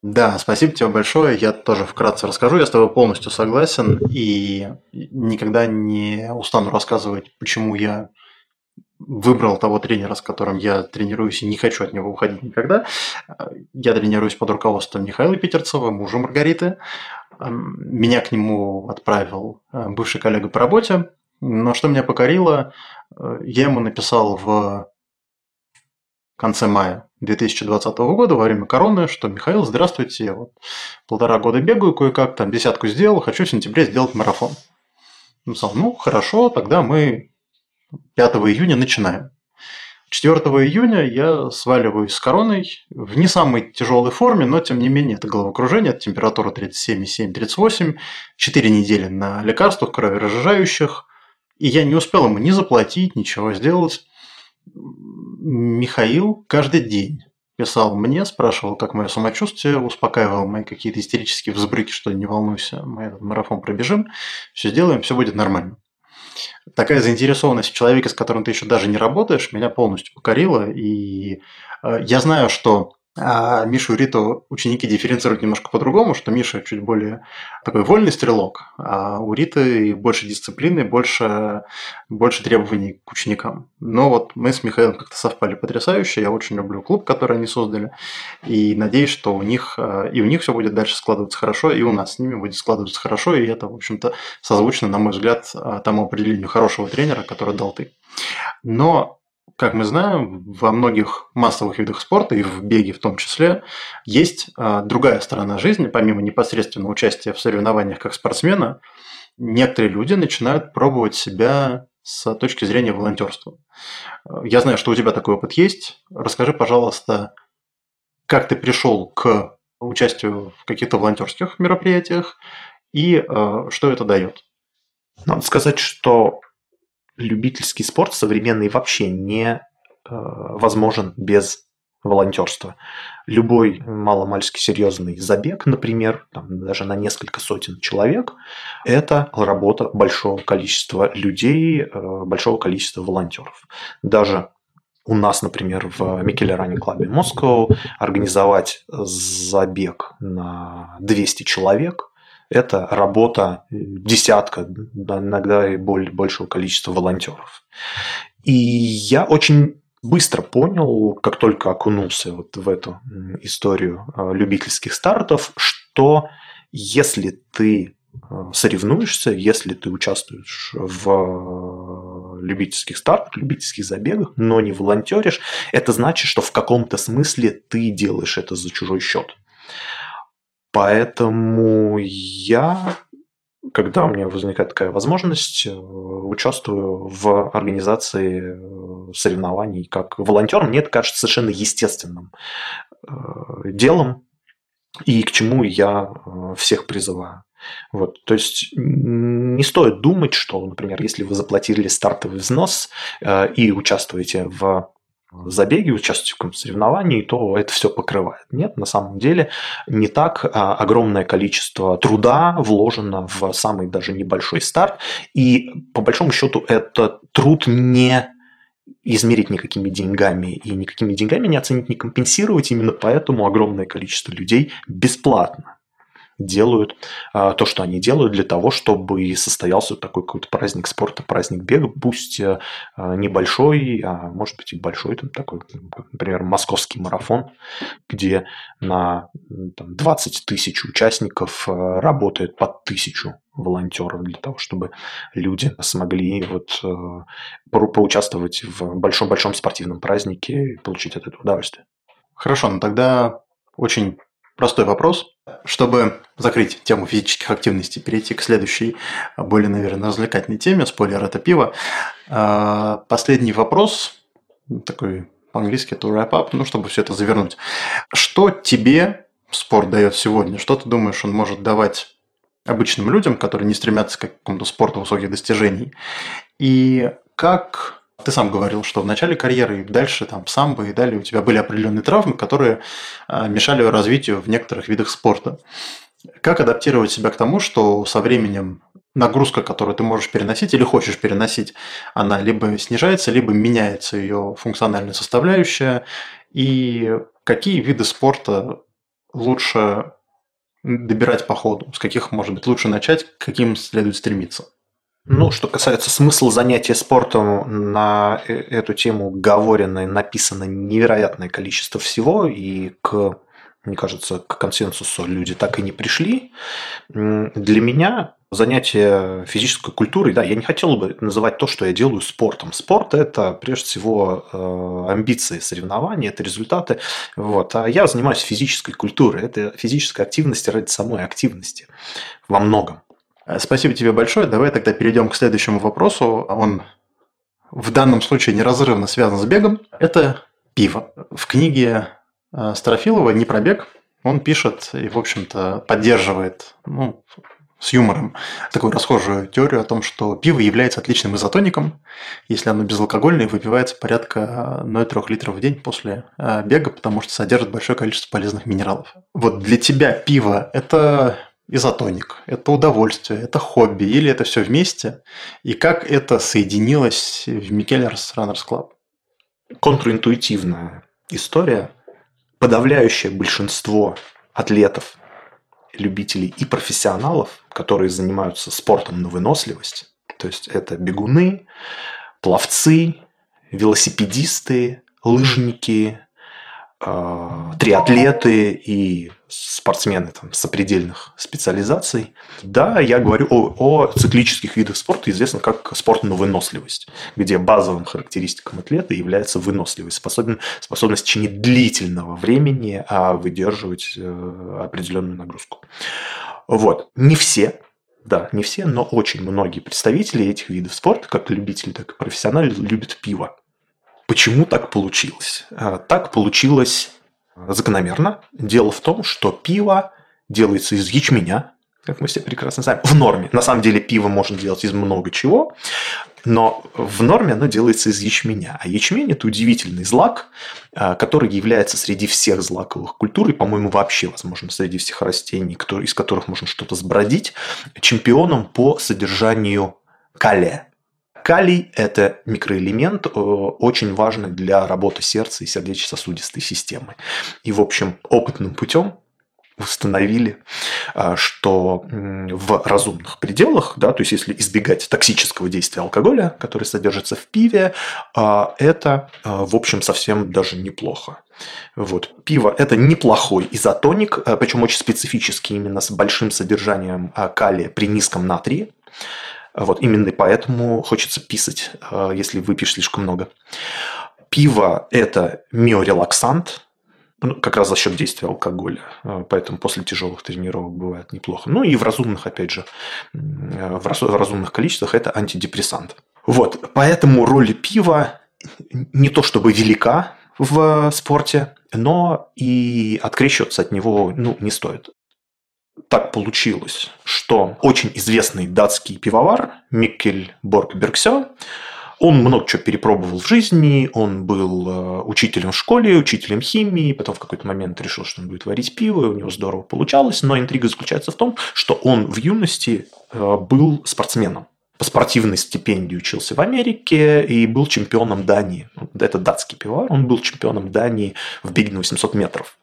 Да, спасибо тебе большое. Я тоже вкратце расскажу. Я с тобой полностью согласен и никогда не устану рассказывать, почему я выбрал того тренера, с которым я тренируюсь и не хочу от него уходить никогда. Я тренируюсь под руководством Михаила Питерцева, мужа Маргариты. Меня к нему отправил э, бывший коллега по работе. Но что меня покорило, э, я ему написал в конце мая 2020 года, во время короны, что «Михаил, здравствуйте, я вот полтора года бегаю кое-как, там десятку сделал, хочу в сентябре сделать марафон». Он сказал, ну, хорошо, тогда мы 5 июня начинаем. 4 июня я сваливаюсь с короной в не самой тяжелой форме, но тем не менее это головокружение, это температура 37,7-38, 4 недели на лекарствах кроверазжижающих, и я не успел ему ни заплатить, ничего сделать. Михаил каждый день писал мне, спрашивал, как мое самочувствие, успокаивал мои какие-то истерические взбрыки, что не волнуйся, мы этот марафон пробежим, все сделаем, все будет нормально такая заинтересованность в человеке, с которым ты еще даже не работаешь, меня полностью покорила. И э, я знаю, что а Мишу и Риту ученики дифференцируют немножко по-другому, что Миша чуть более такой вольный стрелок, а у Риты больше дисциплины, больше, больше требований к ученикам. Но вот мы с Михаилом как-то совпали потрясающе. Я очень люблю клуб, который они создали. И надеюсь, что у них а, и у них все будет дальше складываться хорошо, и у нас с ними будет складываться хорошо. И это, в общем-то, созвучно, на мой взгляд, а, тому определению хорошего тренера, который дал ты. Но как мы знаем, во многих массовых видах спорта, и в беге в том числе, есть а, другая сторона жизни, помимо непосредственного участия в соревнованиях как спортсмена, некоторые люди начинают пробовать себя с точки зрения волонтерства. Я знаю, что у тебя такой опыт есть. Расскажи, пожалуйста, как ты пришел к участию в каких-то волонтерских мероприятиях и э, что это дает? Надо сказать, что любительский спорт современный вообще не э, возможен без волонтерства. Любой маломальски серьезный забег, например, там, даже на несколько сотен человек, это работа большого количества людей, э, большого количества волонтеров. Даже у нас, например, в Микеле Ранни Клабе Москва организовать забег на 200 человек – это работа десятка, иногда и большего количества волонтеров. И я очень быстро понял, как только окунулся вот в эту историю э, любительских стартов, что если ты э, соревнуешься, если ты участвуешь в э, любительских стартах, любительских забегах, но не волонтеришь, это значит, что в каком-то смысле ты делаешь это за чужой счет. Поэтому я когда у меня возникает такая возможность, э, участвую в организации э, соревнований как волонтер. Мне это кажется совершенно естественным э, делом, и к чему я всех призываю. Вот, то есть не стоит думать, что, например, если вы заплатили стартовый взнос и участвуете в забеге, участвуете в соревновании, то это все покрывает. Нет, на самом деле не так. А, огромное количество труда вложено в самый даже небольшой старт, и по большому счету этот труд не измерить никакими деньгами и никакими деньгами не оценить, не компенсировать. Именно поэтому огромное количество людей бесплатно делают а, то, что они делают для того, чтобы состоялся такой какой-то праздник спорта, праздник бега, пусть э, а, небольшой, а может быть и большой, там такой, например, московский марафон, где на там, 20 тысяч участников э, работает под тысячу волонтеров для того, чтобы люди смогли вот э, поучаствовать в большом-большом спортивном празднике и получить от этого удовольствие. Хорошо, ну тогда очень простой вопрос. Чтобы закрыть тему физических активностей, перейти к следующей, более, наверное, развлекательной теме, спойлер – это пиво. А, последний вопрос, такой по-английски to wrap up, ну, чтобы все это завернуть. Что тебе спорт дает сегодня? Что ты думаешь, он может давать обычным людям, которые не стремятся к какому-то спорту высоких достижений? И как ты сам говорил, что в начале карьеры и дальше там самбо и далее у тебя были определенные травмы, которые а, мешали развитию в некоторых видах спорта. Как адаптировать себя к тому, что со временем нагрузка, которую ты можешь переносить или хочешь переносить, она либо снижается, либо меняется ее функциональная составляющая, и какие виды спорта лучше добирать по ходу, с каких, может быть, лучше начать, к каким следует стремиться? Ну, что касается смысла занятия спортом, на э, эту тему говорено и написано невероятное количество всего, и к, мне кажется, к консенсусу люди так и не пришли. Для меня занятие физической культурой, да, я не хотел бы называть то, что я делаю спортом. Спорт – это, прежде всего, э, амбиции, соревнования, это результаты. Вот. А я занимаюсь физической культурой. Это физическая активность ради самой активности во многом. Э, спасибо тебе большое. Давай тогда перейдем к следующему вопросу. Он в данном случае неразрывно связан с бегом. Это пиво. В книге э, Строфилова «Не про бег» он пишет и, в общем-то, поддерживает ну, с юмором такую расхожую теорию о том, что пиво является отличным изотоником, если оно безалкогольное выпивается порядка 0,3 литров в день после э, бега, потому что содержит большое количество полезных минералов. Вот для тебя пиво – это изотоник, это удовольствие, это хобби, или это все вместе, и как это соединилось в Микелерс Runners Club? Контринтуитивная история. Подавляющее большинство атлетов, любителей и профессионалов, которые занимаются спортом на выносливость, то есть это бегуны, пловцы, велосипедисты, лыжники, триатлеты и спортсмены там, сопредельных специализаций. Да, я говорю о, о циклических видах спорта, известно как спорт на выносливость, где базовым характеристиком атлета является выносливость, способен, способность в течение длительного времени а, выдерживать э, определенную нагрузку. Вот. Не все, да, не все, но очень многие представители этих видов спорта, как любители, так и профессионалы, любят пиво. Почему так получилось? А, так получилось закономерно. Дело в том, что пиво делается из ячменя, как мы все прекрасно знаем, в норме. На самом деле пиво можно делать из много чего, но в норме оно делается из ячменя. А ячмень – это удивительный злак, а, который является среди всех злаковых культур, и, по-моему, вообще, возможно, среди всех растений, из которых можно что-то сбродить, чемпионом по содержанию калия. Калий – это микроэлемент, э, очень важный для работы сердца и сердечно-сосудистой системы. И, в общем, опытным путем установили, э, что в разумных пределах, да, то есть если избегать токсического действия алкоголя, который содержится в пиве, э, это, в общем, совсем даже неплохо. Вот. Пиво – это неплохой изотоник, причем очень специфический именно с большим содержанием калия при низком натрии. Вот именно поэтому хочется писать, э, если выпьешь слишком много. Пиво – это миорелаксант, ну, как раз за счет действия алкоголя. Э, поэтому после тяжелых тренировок бывает неплохо. Ну и в разумных, опять же, в разумных количествах это антидепрессант. Вот, поэтому роль пива не то чтобы велика в спорте, но и открещиваться от него ну, не стоит так получилось, что очень известный датский пивовар Миккель Борг Бергсё, он много чего перепробовал в жизни, он был э, учителем в школе, учителем химии, потом в какой-то момент решил, что он будет варить пиво, и у него здорово получалось, но интрига заключается в том, что он в юности э, был спортсменом по спортивной стипендии учился в Америке и был чемпионом Дании. Это датский пивовар, он был чемпионом Дании в беге на 800 метров.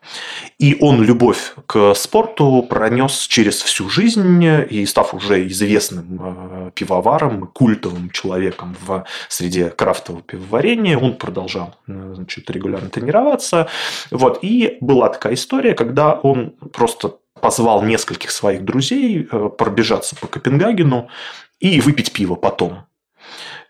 И он любовь к спорту пронес через всю жизнь и став уже известным э, пивоваром, культовым человеком в среде крафтового пивоварения, он продолжал э, значит, регулярно тренироваться. Вот. И была такая история, когда он просто позвал нескольких своих друзей э, пробежаться по Копенгагену и выпить пиво потом.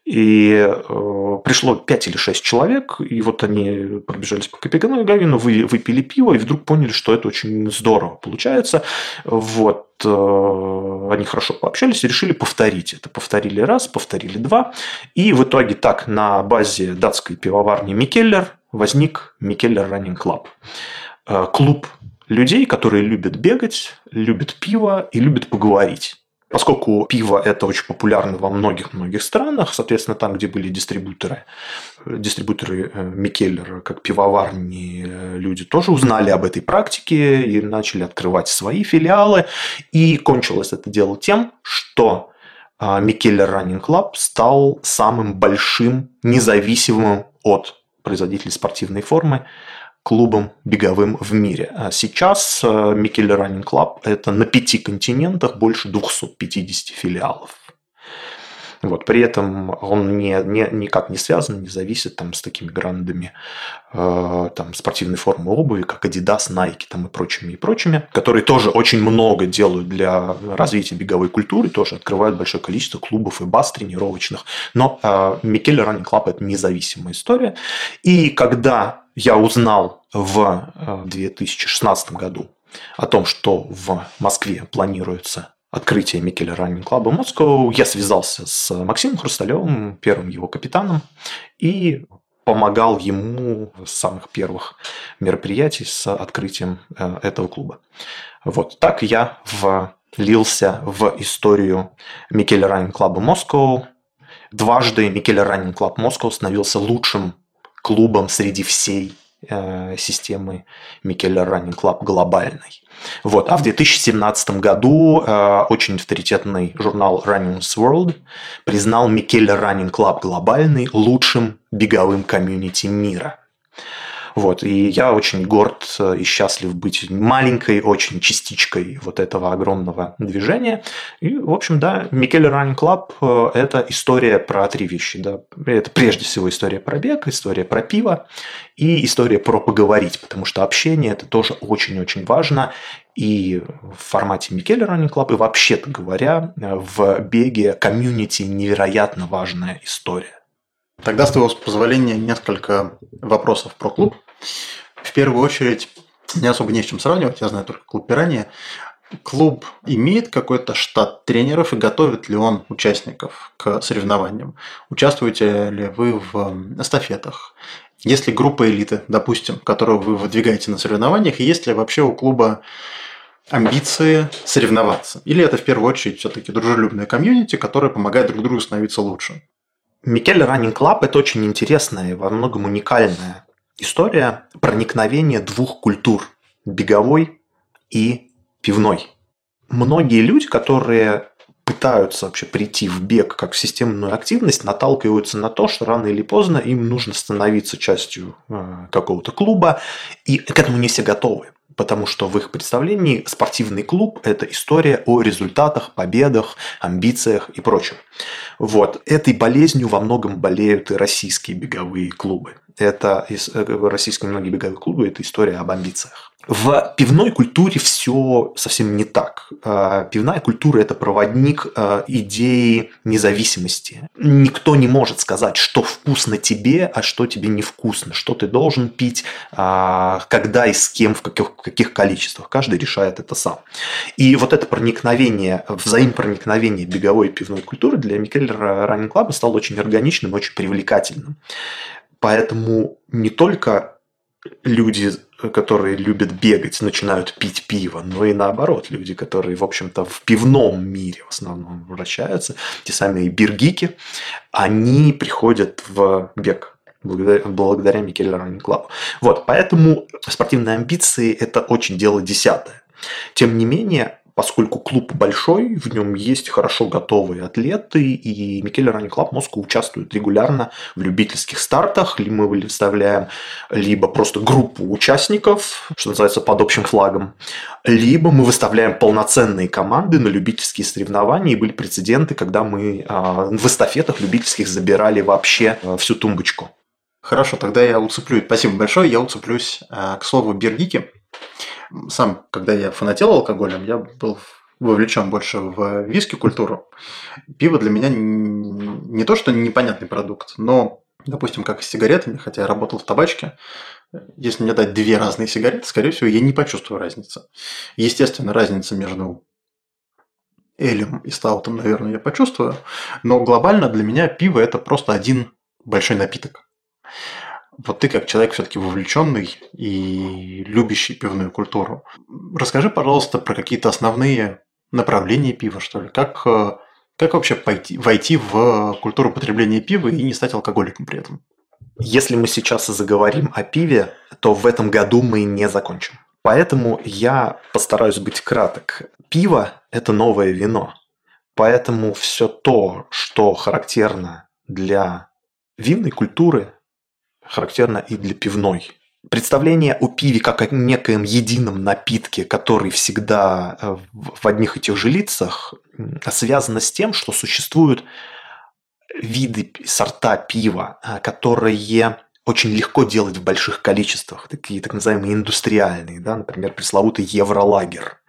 И э, пришло 5 или 6 человек, и вот они пробежались по Копенгагену, вы, выпили пиво, и вдруг поняли, что это очень здорово получается. Вот, э, они хорошо пообщались и решили повторить это. Повторили раз, повторили два. И в итоге так на базе датской пивоварни Микеллер возник Микеллер Running Club. Э, клуб людей, которые любят бегать, любят пиво и любят поговорить. Поскольку пиво – это очень популярно во многих-многих странах, соответственно, там, где были дистрибьюторы, дистрибьюторы э, Микеллера, как пивоварни, э, люди тоже узнали об этой практике и начали открывать свои филиалы. И кончилось это дело тем, что а, Микеллер Running Club стал самым большим, независимым от производителей спортивной формы клубом беговым в мире. А сейчас Микеле Running Club – это на пяти континентах больше 250 филиалов. Вот, при этом он не, не, никак не связан, не зависит там, с такими грандами э, там, спортивной формы обуви, как Adidas, Nike там, и прочими, и прочими, которые тоже очень много делают для развития беговой культуры, тоже открывают большое количество клубов и баз тренировочных. Но э, Микеле Running Club – это независимая история. И когда я узнал в 2016 э, году о том, что в Москве планируется открытие Микеля Раннинг Клаба Москва, я связался с Максимом Хрусталевым, первым его капитаном, и помогал ему с самых первых мероприятий с открытием э, этого клуба. Вот так я влился в историю Mikkeller Running Club а Москва. Дважды Mikkeller Running Club Москва становился лучшим клубом среди всей э, системы Mikkeller Running Club глобальной. Вот. А в 2017 году э, очень авторитетный журнал Runner's World признал Mikkeller Running Club глобальный лучшим беговым комьюнити мира. Вот, и я очень горд э, и счастлив быть маленькой, очень частичкой вот этого огромного движения. И, в общем, да, Микеле Running Club – это история про три вещи. Да. Это прежде всего история про бег, история про пиво и история про поговорить, потому что общение – это тоже очень-очень важно. И в формате Микеле Running Club, и вообще-то говоря, в беге комьюнити невероятно важная история. Тогда, с твоего позволения, несколько вопросов про клуб. В первую очередь, не особо не с чем сравнивать, я знаю только клуб «Пиранья». Клуб имеет какой-то штат тренеров и готовит ли он участников к соревнованиям? Участвуете ли вы в эстафетах? Есть ли группа элиты, допустим, которую вы выдвигаете на соревнованиях, и есть ли вообще у клуба амбиции соревноваться? Или это в первую очередь все-таки дружелюбная комьюнити, которая помогает друг другу становиться лучше? Микель Раннинг Клаб – это очень интересная и во многом уникальная история проникновения двух культур – беговой и пивной. Многие люди, которые пытаются вообще прийти в бег как в системную активность, наталкиваются на то, что рано или поздно им нужно становиться частью э, какого-то клуба, и к этому не все готовы потому что в их представлении спортивный клуб – это история о результатах, победах, амбициях и прочем. Вот. Этой болезнью во многом болеют и российские беговые клубы. Это э, российские многие беговые клубы – это история об амбициях. В пивной культуре все совсем не так. А, пивная культура – это проводник а, идеи независимости. Никто не может сказать, что вкусно тебе, а что тебе невкусно, что ты должен пить, а, когда и с кем, в каких, в каких количествах. Каждый решает это сам. И вот это проникновение, взаимопроникновение беговой и пивной культуры для Микеллера Раннинг Клаба стало очень органичным, очень привлекательным. Поэтому не только люди, которые любят бегать, начинают пить пиво, но и наоборот, люди, которые, в общем-то, в пивном мире в основном вращаются, те самые beer geek и, они приходят в бег благодаря, благодаря Mikkeller Running Club у. Вот, поэтому спортивные амбиции – это очень дело десятое. Тем не менее, поскольку клуб большой, в нем есть хорошо готовые атлеты, и Mikkeller Running Club Москва участвует регулярно в любительских стартах, либо мы выставляем либо просто группу участников, что называется, под общим флагом, либо мы выставляем полноценные команды на любительские соревнования, и были прецеденты, когда мы а, в эстафетах любительских забирали вообще а, всю тумбочку. Хорошо, тогда я уцеплю. Спасибо большое. Я уцеплюсь а, к слову биргики сам, когда я фанател алкоголем, я был вовлечен больше в виски-культуру. Пиво для меня не то, что непонятный продукт, но, допустим, как с сигаретами, хотя я работал в табачке, если мне дать две разные сигареты, скорее всего, я не почувствую разницы. Естественно, разница между элем и стаутом, наверное, я почувствую, но глобально для меня пиво – это просто один большой напиток вот ты как человек все-таки вовлеченный и любящий пивную культуру, расскажи, пожалуйста, про какие-то основные направления пива, что ли. Как, э, как вообще пойти, войти в культуру потребления пива и не стать алкоголиком при этом? Если мы сейчас заговорим о пиве, то в этом году мы не закончим. Поэтому я постараюсь быть краток. Пиво – это новое вино. Поэтому все то, что характерно для винной культуры, характерно и для пивной. Представление о пиве как о некоем едином напитке, который всегда э, в одних и тех же лицах, связано с тем, что существуют виды, сорта пива, э, которые очень легко делать в больших количествах, такие так называемые индустриальные, да, например, пресловутый евролагер.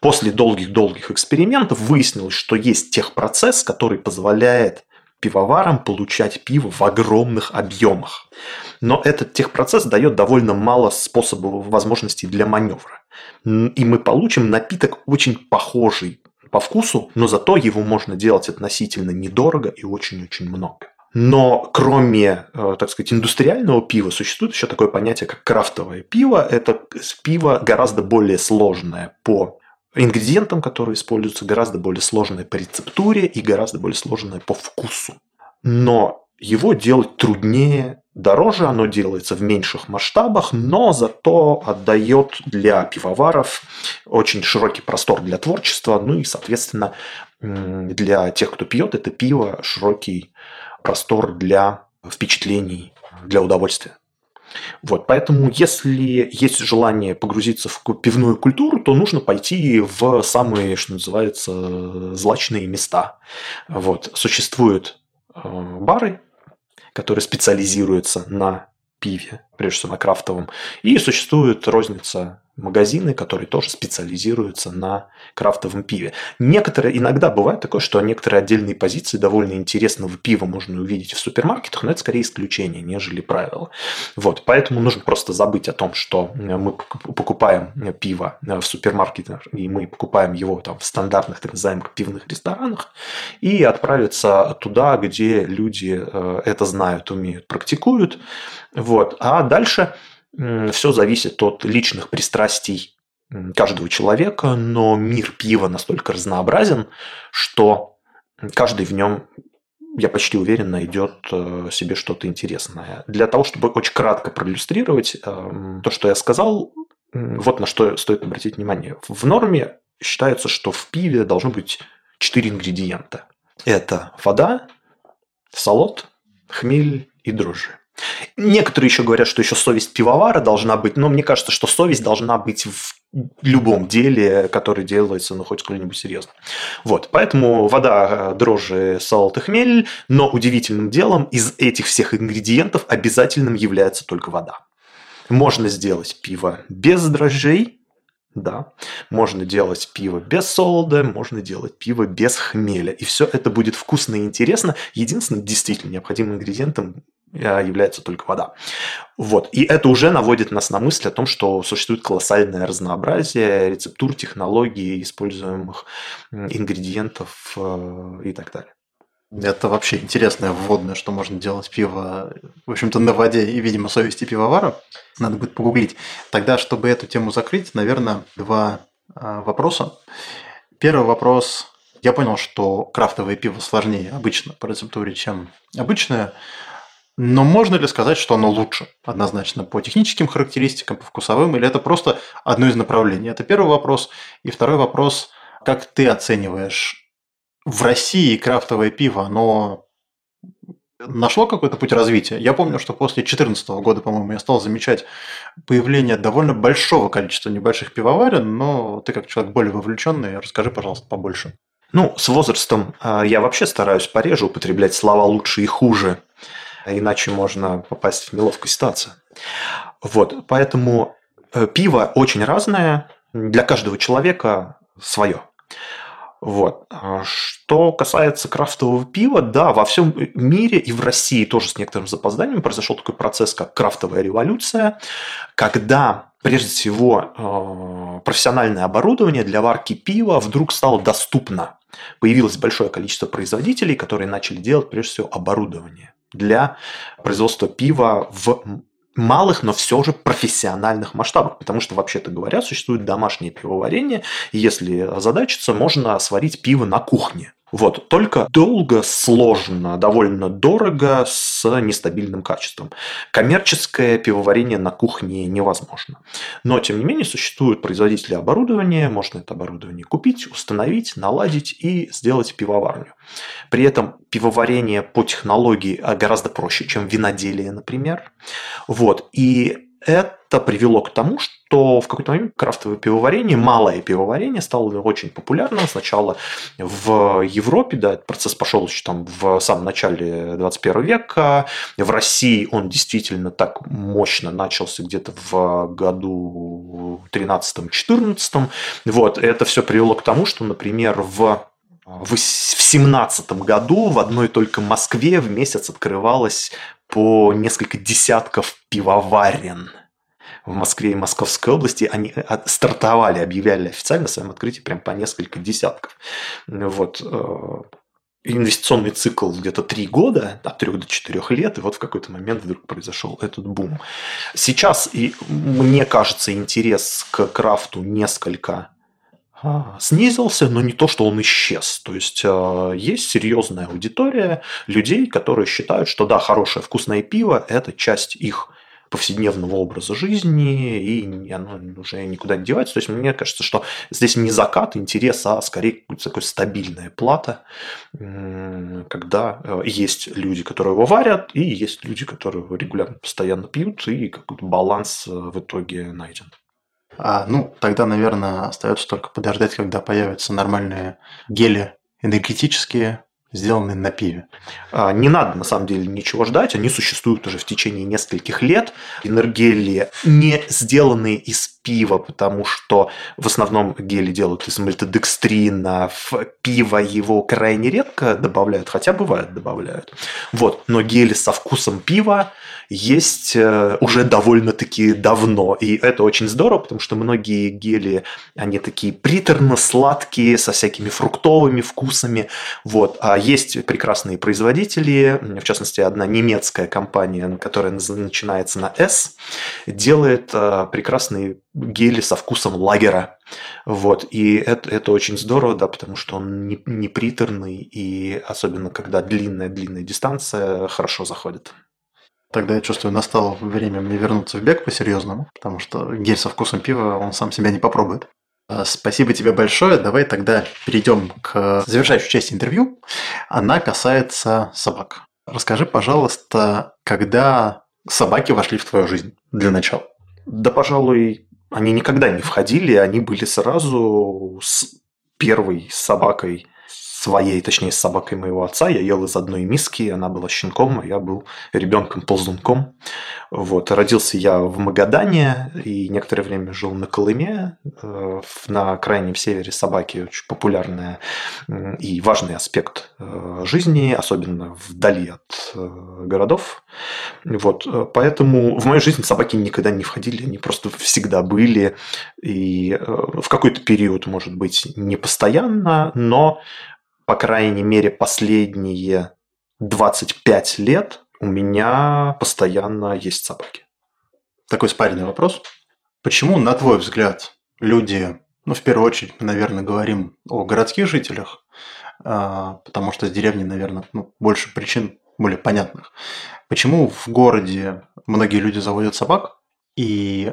После долгих-долгих экспериментов выяснилось, что есть техпроцесс, который позволяет пивоварам получать пиво в огромных объемах. Но этот техпроцесс дает довольно мало способов, возможностей для маневра. И мы получим напиток очень похожий по вкусу, но зато его можно делать относительно недорого и очень-очень много. Но кроме, э, так сказать, индустриального пива существует еще такое понятие, как крафтовое пиво. Это пиво гораздо более сложное по ингредиентам, которые используются, гораздо более сложное по рецептуре и гораздо более сложное по вкусу. Но его делать труднее, дороже, оно делается в меньших масштабах, но зато отдает для пивоваров очень широкий простор для творчества, ну и, соответственно, для тех, кто пьет это пиво, широкий простор для впечатлений, для удовольствия. Вот, поэтому, если есть желание погрузиться в пивную культуру, то нужно пойти в самые, что называется, злачные места. Вот, существуют э, бары, которые специализируются на пиве, прежде всего на крафтовом, и существует розница магазины, которые тоже специализируются на крафтовом пиве. Некоторые, иногда бывает такое, что некоторые отдельные позиции довольно интересного пива можно увидеть в супермаркетах, но это скорее исключение, нежели правило. Вот, поэтому нужно просто забыть о том, что мы покупаем пиво в супермаркетах, и мы покупаем его там в стандартных так называемых пивных ресторанах, и отправиться туда, где люди э, это знают, умеют, практикуют. Вот. А дальше все зависит от личных пристрастий каждого человека, но мир пива настолько разнообразен, что каждый в нем, я почти уверен, найдет э, себе что-то интересное. Для того, чтобы очень кратко проиллюстрировать эм, то, что я сказал, вот на что стоит обратить внимание. В норме считается, что в пиве должно быть четыре ингредиента. Это вода, солод, хмель и дрожжи. Некоторые еще говорят, что еще совесть пивовара должна быть, но мне кажется, что совесть должна быть в любом деле, которое делается, ну, хоть сколько-нибудь серьезно. Вот, поэтому вода, дрожжи, солод и хмель, но удивительным делом из этих всех ингредиентов обязательным является только вода. Можно сделать пиво без дрожжей, да, можно делать пиво без солода, можно делать пиво без хмеля. И все это будет вкусно и интересно. Единственным действительно необходимым ингредиентом является только вода. Вот. И это уже наводит нас на мысль о том, что существует колоссальное разнообразие рецептур, технологий, используемых ингредиентов э, и так далее. Это вообще интересное вводное, что можно делать пиво, в общем-то, на воде и, видимо, совести пивовара. Надо будет погуглить. Тогда, чтобы эту тему закрыть, наверное, два а, вопроса. Первый вопрос. Я понял, что крафтовое пиво сложнее обычно по рецептуре, чем обычное. Но можно ли сказать, что оно лучше? Однозначно по техническим характеристикам, по вкусовым, или это просто одно из направлений? Это первый вопрос. И второй вопрос. Как ты оцениваешь в России крафтовое пиво, оно нашло какой-то путь развития. Я помню, что после 2014 года, по-моему, я стал замечать появление довольно большого количества небольших пивоварен, но ты как человек более вовлеченный, расскажи, пожалуйста, побольше. Ну, с возрастом а, я вообще стараюсь пореже употреблять слова лучше и хуже, иначе можно попасть в неловкую ситуацию. Вот, поэтому э, пиво очень разное, для каждого человека свое. Вот. А что касается крафтового пива, да, во всем мире и в России тоже с некоторым запозданием произошел такой процесс, как крафтовая революция, когда прежде всего э, профессиональное оборудование для варки пива вдруг стало доступно. Появилось большое количество производителей, которые начали делать прежде всего оборудование для производства пива в малых, но все же профессиональных масштабах, потому что, вообще-то говоря, существует домашнее пивоварение, и если озадачиться, можно сварить пиво на кухне. Вот, только долго, сложно, довольно дорого, с нестабильным качеством. Коммерческое пивоварение на кухне невозможно. Но, тем не менее, существуют производители оборудования, можно это оборудование купить, установить, наладить и сделать пивоварню. При этом пивоварение по технологии гораздо проще, чем виноделие, например. Вот, и это привело к тому, что в какой-то момент крафтовое пивоварение, малое пивоварение стало очень популярным. Сначала в Европе, да, этот процесс пошел еще там в самом начале 21 века. В России он действительно так мощно начался где-то в году 13-14. Вот, это все привело к тому, что, например, в в 17 году в одной только Москве в месяц открывалось по несколько десятков пивоварен в Москве и Московской области, они э, стартовали, объявляли официально о своем открытии прям по несколько десятков. Вот э, инвестиционный цикл где-то три года, от трех до четырех лет, и вот в какой-то момент вдруг произошел этот бум. Сейчас, и мне кажется, интерес к крафту несколько а, снизился, но не то, что он исчез. То есть э, есть серьезная аудитория людей, которые считают, что да, хорошее вкусное пиво – это часть их повседневного образа жизни, и оно уже никуда не девается. То есть мне кажется, что здесь не закат интереса, а скорее такая стабильная плата, когда э, есть люди, которые его варят, и есть люди, которые регулярно постоянно пьют, и какой-то баланс э, в итоге найден. А, ну, тогда, наверное, остается только подождать, когда появятся нормальные гели энергетические, сделанные на пиве. А, не надо, на самом деле, ничего ждать. Они существуют уже в течение нескольких лет. Энергели не сделанные из пива, потому что в основном гели делают из мальтодекстрина. В пиво его крайне редко добавляют, хотя бывает добавляют. Вот. Но гели со вкусом пива есть э, уже довольно-таки давно. И это очень здорово, потому что многие гели, они такие приторно-сладкие, со всякими фруктовыми вкусами. Вот. А есть прекрасные производители, в частности, одна немецкая компания, которая начинается на S, делает э, прекрасные гели со вкусом лагера. Вот. И это, это очень здорово, да, потому что он не, не приторный, и особенно когда длинная-длинная дистанция, хорошо заходит. Тогда я чувствую, настало время мне вернуться в бег по-серьезному, потому что гель со вкусом пива, он сам себя не попробует. Э, спасибо тебе большое. Давай тогда перейдем к завершающей части интервью. Она касается собак. Расскажи, пожалуйста, когда собаки вошли в твою жизнь для начала? Да, пожалуй, они никогда не входили, они были сразу с первой собакой своей, точнее, с собакой моего отца. Я ел из одной миски, она была щенком, а я был ребенком-ползунком. Вот. Родился я в Магадане и некоторое время жил на Колыме. Э, на крайнем севере собаки очень популярный и важный аспект э, жизни, особенно вдали от э, городов. Вот. Поэтому в мою жизнь собаки никогда не входили, они просто всегда были. И в какой-то период, может быть, не постоянно, но по крайней мере, последние 25 лет у меня постоянно есть собаки. Такой спаренный вопрос. Почему, на твой взгляд, люди, ну, в первую очередь, мы, наверное, говорим о городских жителях, а, потому что с деревни, наверное, ну, больше причин более понятных. Почему в городе многие люди заводят собак, и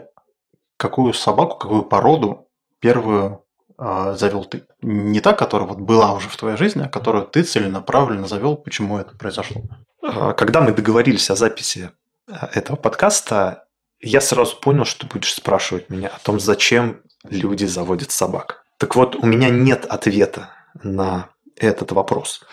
какую собаку, какую породу первую э, завел ты. Не та, которая вот была уже в твоей жизни, а которую ты целенаправленно завел, почему это произошло. А, когда мы договорились о записи э, этого подкаста, я сразу понял, что будешь спрашивать меня о том, зачем люди заводят собак. Так вот, у меня нет ответа на этот вопрос.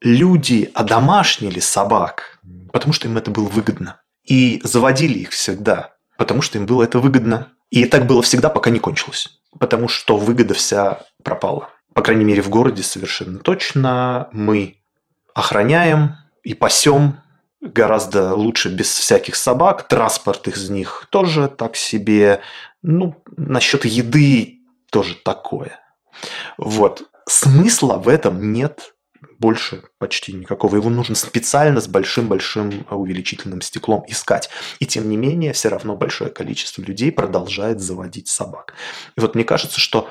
Люди одомашнили собак, потому что им это было выгодно. И заводили их всегда, потому что им было это выгодно. И так было всегда, пока не кончилось потому что выгода вся пропала. По крайней мере, в городе совершенно точно. Мы охраняем и пасем гораздо лучше без всяких собак. Транспорт из них тоже так себе. Ну, насчет еды тоже такое. Вот. Смысла в этом нет больше почти никакого. Его нужно специально с большим-большим увеличительным стеклом искать. И тем не менее, все равно большое количество людей продолжает заводить собак. И вот мне кажется, что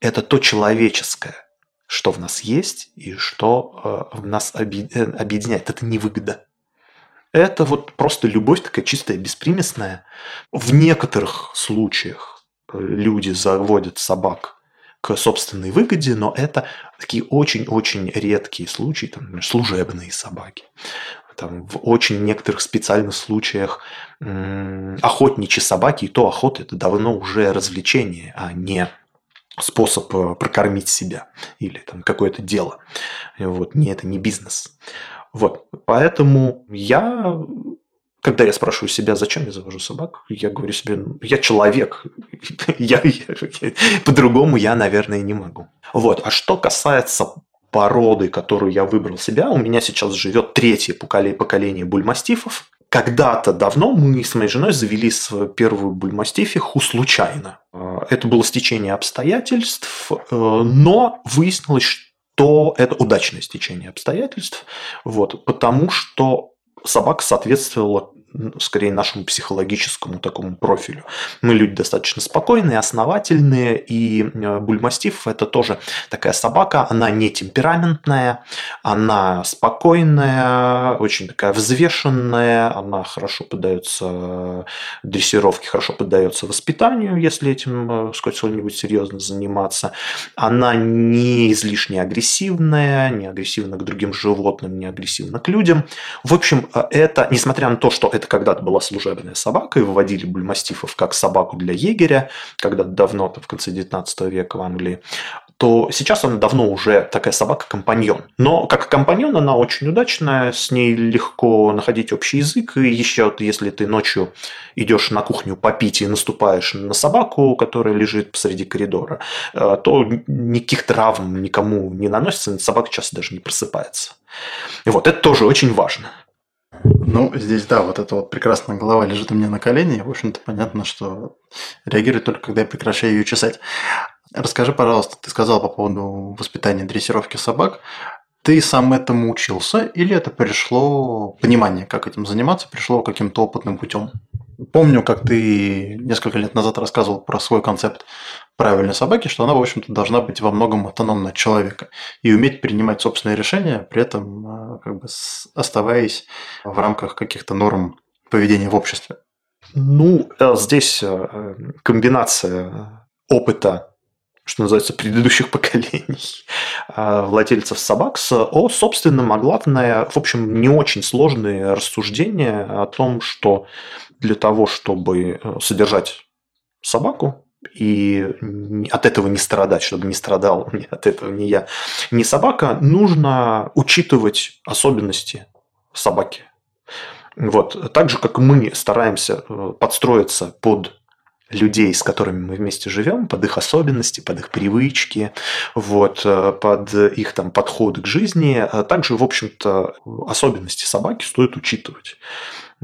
это то человеческое, что в нас есть и что э, в нас э, объединяет. Это не выгода. Это вот просто любовь такая чистая, беспримесная. В некоторых случаях э, люди заводят собак к собственной выгоде, но это такие очень-очень редкие случаи, там, служебные собаки. Там, в очень некоторых специальных случаях охотничьи собаки, и то охота это давно уже развлечение, а не способ э, прокормить себя или там какое-то дело. Вот, не, это не бизнес. Вот, поэтому я когда я спрашиваю себя, зачем я завожу собак, я говорю себе, «Ну, я человек, *laughs* я, я, по-другому я, наверное, не могу. Вот. А что касается породы, которую я выбрал себя, у меня сейчас живет третье поколение бульмастифов. Когда-то давно мы с моей женой завели свою первую бульмастифиху случайно. А, это было стечение обстоятельств, э, но выяснилось, что это удачное стечение обстоятельств, вот, потому что собака соответствовала скорее нашему психологическому такому профилю. Мы люди достаточно спокойные, основательные, и э, бульмастиф это тоже такая собака, она не темпераментная, она спокойная, очень такая взвешенная, она хорошо поддается дрессировке, хорошо поддается воспитанию, если этим сколько-нибудь серьезно заниматься. Она не излишне агрессивная, не агрессивна к другим животным, не агрессивна к людям. В общем, э, это, несмотря на то, что это это когда-то была служебная собака, и выводили бульмастифов как собаку для егеря, когда-то давно, в конце 19 века в Англии то сейчас она давно уже такая собака-компаньон. Но как компаньон она очень удачная, с ней легко находить общий язык. И еще вот, если ты ночью идешь на кухню попить и наступаешь на собаку, которая лежит посреди коридора, э, то никаких травм никому не наносится, собака часто даже не просыпается. И вот это тоже очень важно. Ну, здесь, да, вот эта вот прекрасная голова лежит у меня на колене, и, в общем-то, понятно, что реагирует только когда я прекращаю ее чесать. Расскажи, пожалуйста, ты сказал по поводу воспитания дрессировки собак. Ты сам этому учился или это пришло, понимание, как этим заниматься, пришло каким-то опытным путем? Помню, как ты несколько лет назад рассказывал про свой концепт правильной собаки, что она, в общем-то, должна быть во многом автономна от человека и уметь принимать собственные решения, при этом а, как бы оставаясь в рамках каких-то норм поведения в обществе. Ну, э, здесь э, комбинация опыта что называется, предыдущих *laughs* поколений владельцев собак о собственном, а в общем, не очень сложные рассуждения о том, что для того, чтобы э, содержать собаку, и от этого не страдать, чтобы не страдал *laughs* от этого не я, не собака, нужно учитывать особенности собаки. Вот. Так же, как мы стараемся э, подстроиться под людей, с которыми мы вместе живем, под их особенности, под их привычки, вот, э, под их там, подходы к жизни. А также, в общем-то, особенности собаки стоит учитывать.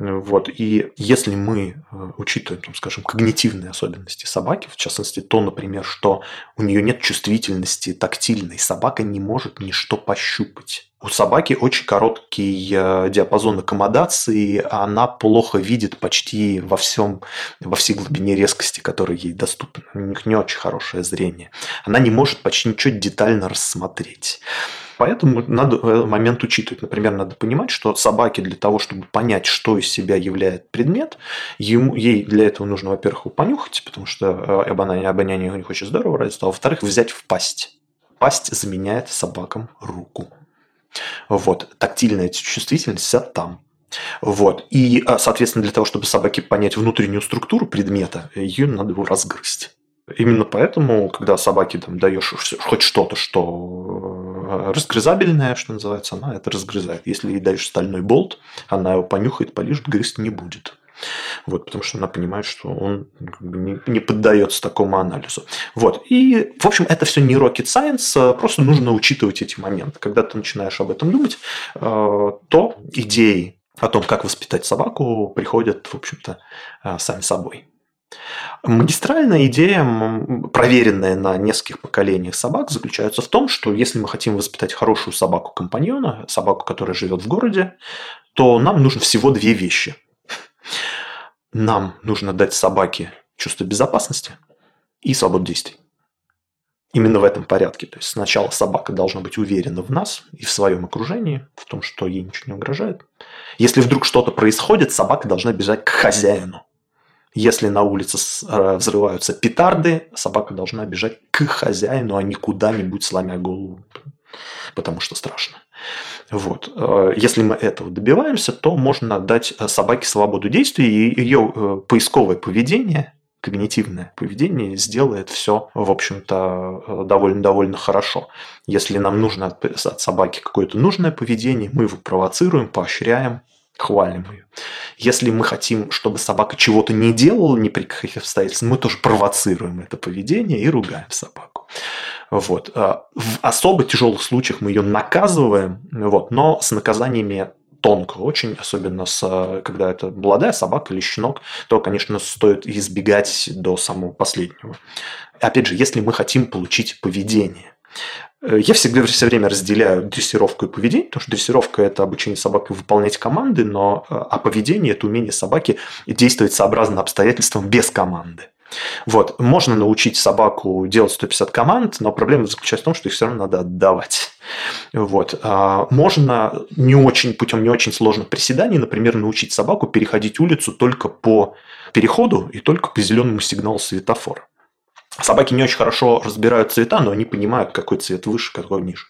Вот. И если мы э, учитываем, там, скажем, когнитивные особенности собаки, в частности, то, например, что у нее нет чувствительности тактильной, собака не может ничто пощупать. У собаки очень короткий э, диапазон аккомодации, она плохо видит почти во всем, во всей глубине резкости, которая ей доступна. У них не очень хорошее зрение. Она не может почти ничего детально рассмотреть. Поэтому надо этот момент учитывать. Например, надо понимать, что собаке для того, чтобы понять, что из себя является предмет, ему, ей для этого нужно, во-первых, его понюхать, потому что э, обоняние, обоняние у них очень здорово развито, а во-вторых, взять в пасть. Пасть заменяет собакам руку. Вот. Тактильная чувствительность вся там. Вот. И, э, соответственно, для того, чтобы собаке понять внутреннюю структуру предмета, ее надо его разгрызть. Именно поэтому, когда собаке там, даешь хоть что-то, что Э, разгрызабельная, что называется, она это разгрызает. Если ей даешь стальной болт, она его понюхает, полижет, грызть не будет. Вот, потому что она понимает, что он не, не поддается такому анализу. Вот. И, в общем, это все не rocket science, просто нужно учитывать эти моменты. Когда ты начинаешь об этом думать, э, то идеи о том, как воспитать собаку, приходят, в общем-то, э, сами собой. Магистральная идея, проверенная на нескольких поколениях собак, заключается в том, что если мы хотим воспитать хорошую собаку-компаньона, собаку, которая живет в городе, то нам нужно всего две вещи. Нам нужно дать собаке чувство безопасности и свободу действий. Именно в этом порядке. То есть сначала собака должна быть уверена в нас и в своем окружении, в том, что ей ничего не угрожает. Если вдруг что-то происходит, собака должна бежать к хозяину. Если на улице э, взрываются петарды, собака должна бежать к хозяину, а не куда-нибудь сломя голову, потому что страшно. Вот. Э, если мы этого добиваемся, то можно дать э, собаке свободу действий, и ее поисковое поведение, когнитивное поведение сделает все, в общем-то, довольно-довольно хорошо. Если нам нужно от собаки какое-то нужное поведение, мы его провоцируем, поощряем, хвалим ее. Если мы хотим, чтобы собака чего-то не делала ни при каких обстоятельствах, мы тоже провоцируем это поведение и ругаем собаку. Вот. А в особо тяжелых случаях мы ее наказываем, вот, но с наказаниями тонко очень, особенно с, когда это молодая собака или щенок, то, конечно, стоит избегать до самого последнего. Опять же, если мы хотим получить поведение, я всегда все время разделяю дрессировку и поведение, потому что дрессировка – это обучение собаки выполнять команды, но э, а поведение – это умение собаки действовать сообразно обстоятельствам без команды. Вот. Можно научить собаку делать 150 команд, но проблема заключается в том, что их все равно надо отдавать. Вот. А, можно не очень, путем не очень сложных приседаний, например, научить собаку переходить улицу только по переходу и только по зеленому сигналу светофора. Собаки не очень хорошо разбирают цвета, но они понимают, какой цвет выше, какой ниже.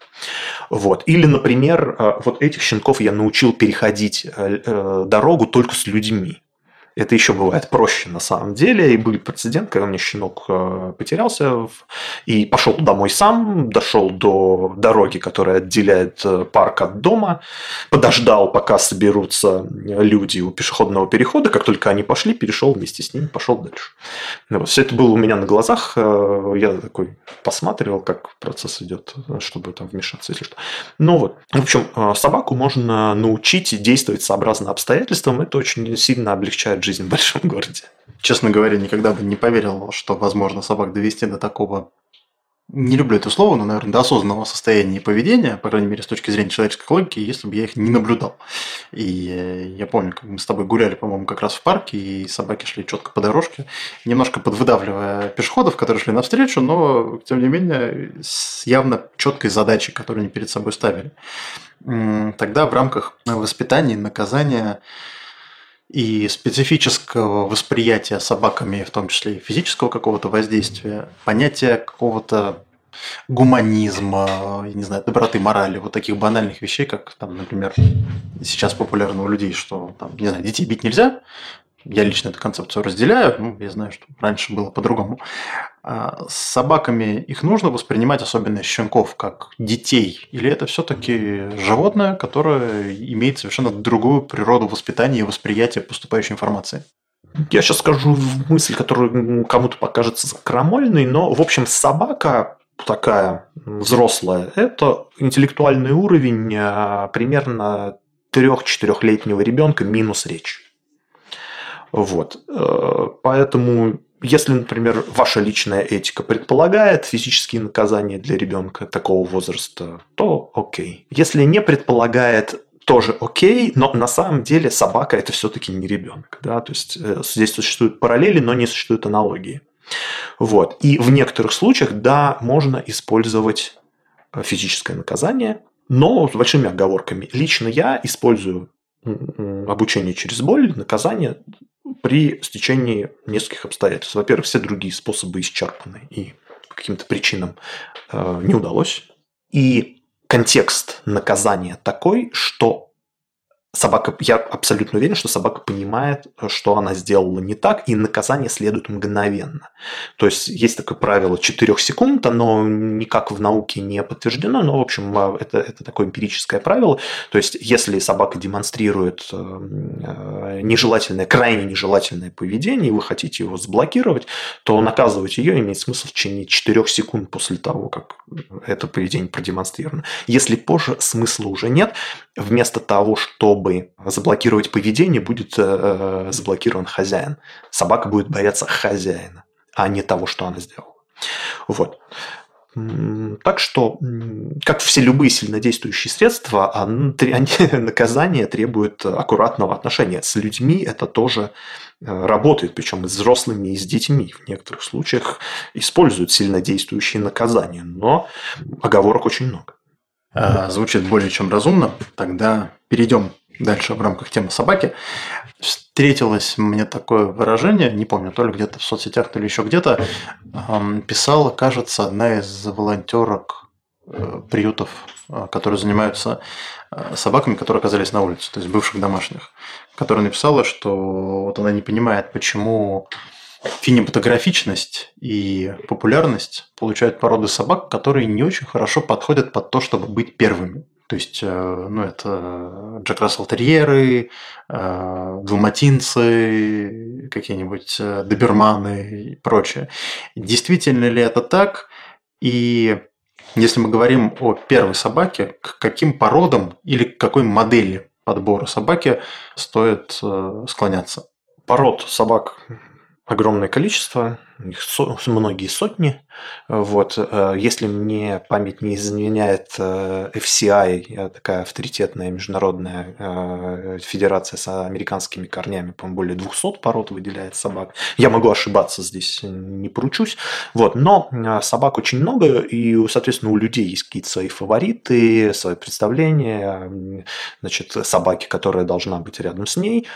Вот. Или, например, э, вот этих щенков я научил переходить э, э, дорогу только с людьми. Это еще бывает проще на самом деле. И был прецедент, когда мне щенок э, потерялся и пошел домой сам, дошел до дороги, которая отделяет э, парк от дома, подождал, пока соберутся люди у пешеходного перехода. Как только они пошли, перешел вместе с ними, пошел дальше. Ну вот. Все это было у меня на глазах. Э, я такой посматривал, как процесс идет, чтобы там вмешаться, если что. Ну вот. В общем, собаку можно научить действовать сообразно обстоятельствам. Это очень сильно облегчает представляют жизнь в большом городе. Честно говоря, никогда бы не поверил, что возможно собак довести до такого не люблю это слово, но, наверное, до осознанного состояния и поведения, по крайней мере, с точки зрения человеческой логики, если бы я их не наблюдал. И э, я помню, как мы с тобой гуляли, по-моему, как раз в парке, и собаки шли четко по дорожке, немножко подвыдавливая пешеходов, которые шли навстречу, но, тем не менее, с явно четкой задачей, которую они перед собой ставили. Тогда в рамках воспитания наказания и специфического восприятия собаками, в том числе и физического какого-то воздействия, понятие какого-то гуманизма, я не знаю, доброты, морали, вот таких банальных вещей, как, там, например, сейчас популярно у людей, что, там, не знаю, детей бить нельзя, я лично эту концепцию разделяю, ну, я знаю, что раньше было по-другому. А с собаками их нужно воспринимать, особенно щенков, как детей? Или это все-таки животное, которое имеет совершенно другую природу воспитания и восприятия поступающей информации? Я сейчас скажу мысль, которая кому-то покажется крамольной, но, в общем, собака такая взрослая, это интеллектуальный уровень а, примерно 3-4-летнего ребенка минус речь. Вот. Э, поэтому, если, например, ваша личная этика предполагает физические наказания для ребенка такого возраста, то окей. Если не предполагает, тоже окей, но на самом деле собака это все-таки не ребенок. Да? То есть э, здесь существуют параллели, но не существуют аналогии. Вот. И в некоторых случаях, да, можно использовать э, физическое наказание, но с большими оговорками. Лично я использую обучение через боль, наказание при стечении нескольких обстоятельств. Во-первых, все другие способы исчерпаны и по каким-то причинам э, не удалось. И контекст наказания такой, что собака, я абсолютно уверен, что собака понимает, что она сделала не так, и наказание следует мгновенно. То есть есть такое правило 4 секунд, оно никак в науке не подтверждено, но, в общем, а, это, это такое эмпирическое правило. То есть если собака демонстрирует э, э, нежелательное, крайне нежелательное поведение, и вы хотите его заблокировать, то наказывать ее имеет смысл в течение 4 секунд после того, как это поведение продемонстрировано. Если позже, смысла уже нет. Вместо того, чтобы заблокировать поведение, будет э, э, заблокирован хозяин. Собака будет бояться хозяина, а не того, что она сделала. Вот. Так что, как все любые сильнодействующие средства, *laughs* они, наказание требует аккуратного отношения. С людьми это тоже э, работает, причем и с взрослыми, и с детьми. В некоторых случаях используют сильнодействующие наказания, но оговорок очень много. А, звучит более чем разумно. Тогда перейдем дальше в рамках темы собаки, встретилось мне такое выражение, не помню, то ли где-то в соцсетях, то ли еще где-то, писала, кажется, одна из волонтерок э, приютов, э, которые занимаются э, собаками, которые оказались на улице, то есть бывших домашних, которая написала, что вот она не понимает, почему кинематографичность и популярность получают породы собак, которые не очень хорошо подходят под то, чтобы быть первыми. То есть, э, ну, это Джек Рассел Терьеры, э, Далматинцы, какие-нибудь э, Доберманы и прочее. Действительно ли это так? И если мы говорим о первой собаке, к каким породам или к какой модели подбора собаки стоит склоняться? Пород собак огромное количество, их со, многие сотни. Вот. Э, если мне память не изменяет э, FCI, такая авторитетная международная э, федерация с американскими корнями, по-моему, более 200 пород выделяет собак. Я могу ошибаться здесь, не поручусь. Вот. Но собак очень много, и, соответственно, у людей есть какие-то свои фавориты, свои представления, значит, собаки, которая должна быть рядом с ней.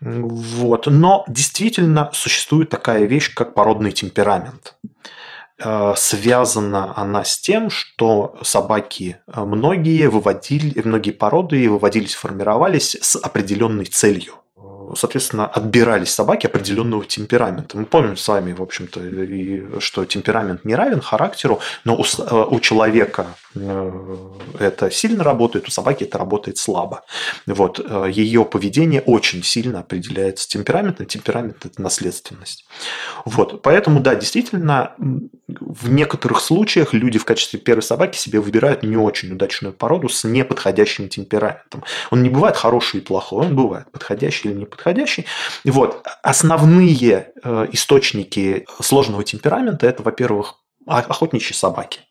Вот. Но действительно существует такая вещь, как породный определенный темперамент. Э, связана она с тем, что собаки э, многие выводили, многие породы выводились, формировались с определенной целью соответственно, отбирались собаки определенного темперамента. Мы помним с вами, в общем-то, что темперамент не равен характеру, но у, э, у человека э, это сильно работает, у собаки это работает слабо. Вот. Э, Ее поведение очень сильно определяется темпераментом. Темперамент – это наследственность. Вот. Поэтому, да, действительно, в некоторых случаях люди в качестве первой собаки себе выбирают не очень удачную породу с неподходящим темпераментом. Он не бывает хороший и плохой, он бывает подходящий или неподходящий подходящий. Вот. Основные э, источники сложного темперамента – это, во-первых, охотничьи собаки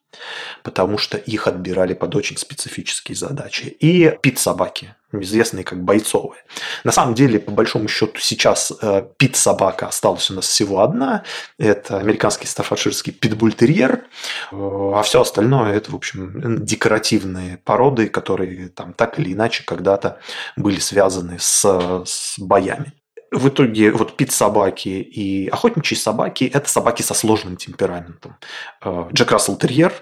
потому что их отбирали под очень специфические задачи. И пит-собаки, известные как бойцовые. На самом деле, по большому счету, сейчас э, пит-собака осталась у нас всего одна. Это американский стаффордширский питбультерьер. Э, а все остальное – это, в общем, декоративные породы, которые там так или иначе когда-то были связаны с, с боями. В итоге вот пит-собаки и охотничьи собаки – это собаки со сложным темпераментом. Э, Джек Рассел Терьер,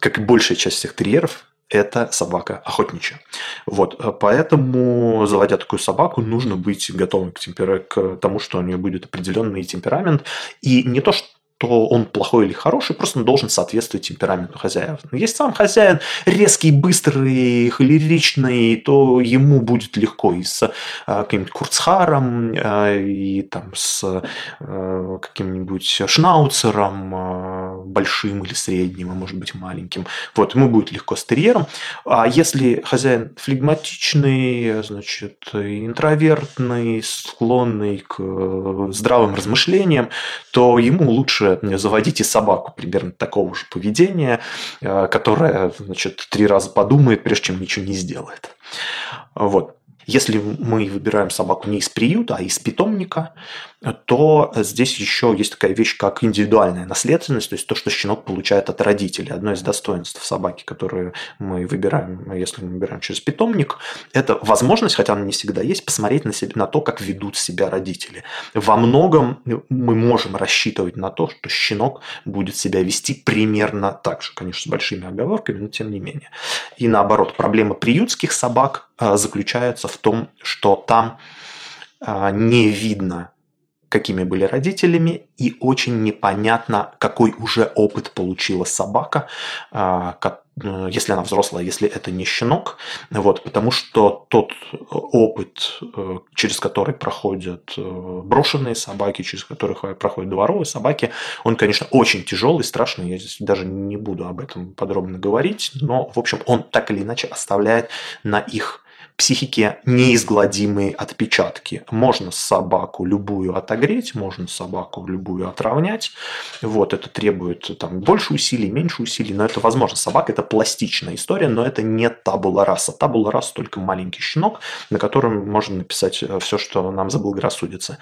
как и большая часть всех терьеров, это собака охотничья. Вот, э, поэтому, заводя такую собаку, нужно быть готовым к, темпера... к тому, что у нее будет определенный темперамент. И не то, что то он плохой или хороший, просто он должен соответствовать темпераменту хозяев. Если сам хозяин резкий, быстрый, холеричный, то ему будет легко и с а, каким-нибудь курцхаром, а, и там с а, каким-нибудь шнауцером, большим или средним, а может быть маленьким. Вот, ему будет легко с терьером. А если хозяин флегматичный, значит, интровертный, склонный к здравым размышлениям, то ему лучше заводите собаку примерно такого же поведения, э, которая, значит, три раза подумает, прежде чем ничего не сделает. Вот. Если мы выбираем собаку не из приюта, а из питомника, то здесь еще есть такая вещь, как индивидуальная наследственность, то есть то, что щенок получает от родителей. Одно из достоинств собаки, которые мы выбираем, если мы выбираем через питомник, это возможность, хотя она не всегда есть, посмотреть на, себя, на то, как ведут себя родители. Во многом мы можем рассчитывать на то, что щенок будет себя вести примерно так же, конечно, с большими оговорками, но тем не менее. И наоборот, проблема приютских собак а, заключается в том, что там а, не видно какими были родителями, и очень непонятно, какой уже опыт получила собака, а, э, если она взрослая, если это не щенок, вот, потому что тот опыт, э, через который проходят э, брошенные собаки, через который проходят дворовые собаки, он, конечно, очень тяжелый, страшный, я здесь даже не буду об этом подробно говорить, но, в общем, он так или иначе оставляет на их психике неизгладимые отпечатки. Можно собаку любую отогреть, можно собаку любую отравнять. Вот, это требует там, больше усилий, меньше усилий, но это возможно. Собака – это пластичная история, но это не табула раса. Табула раса – только маленький щенок, на котором можно написать э, все, что нам заблагорассудится.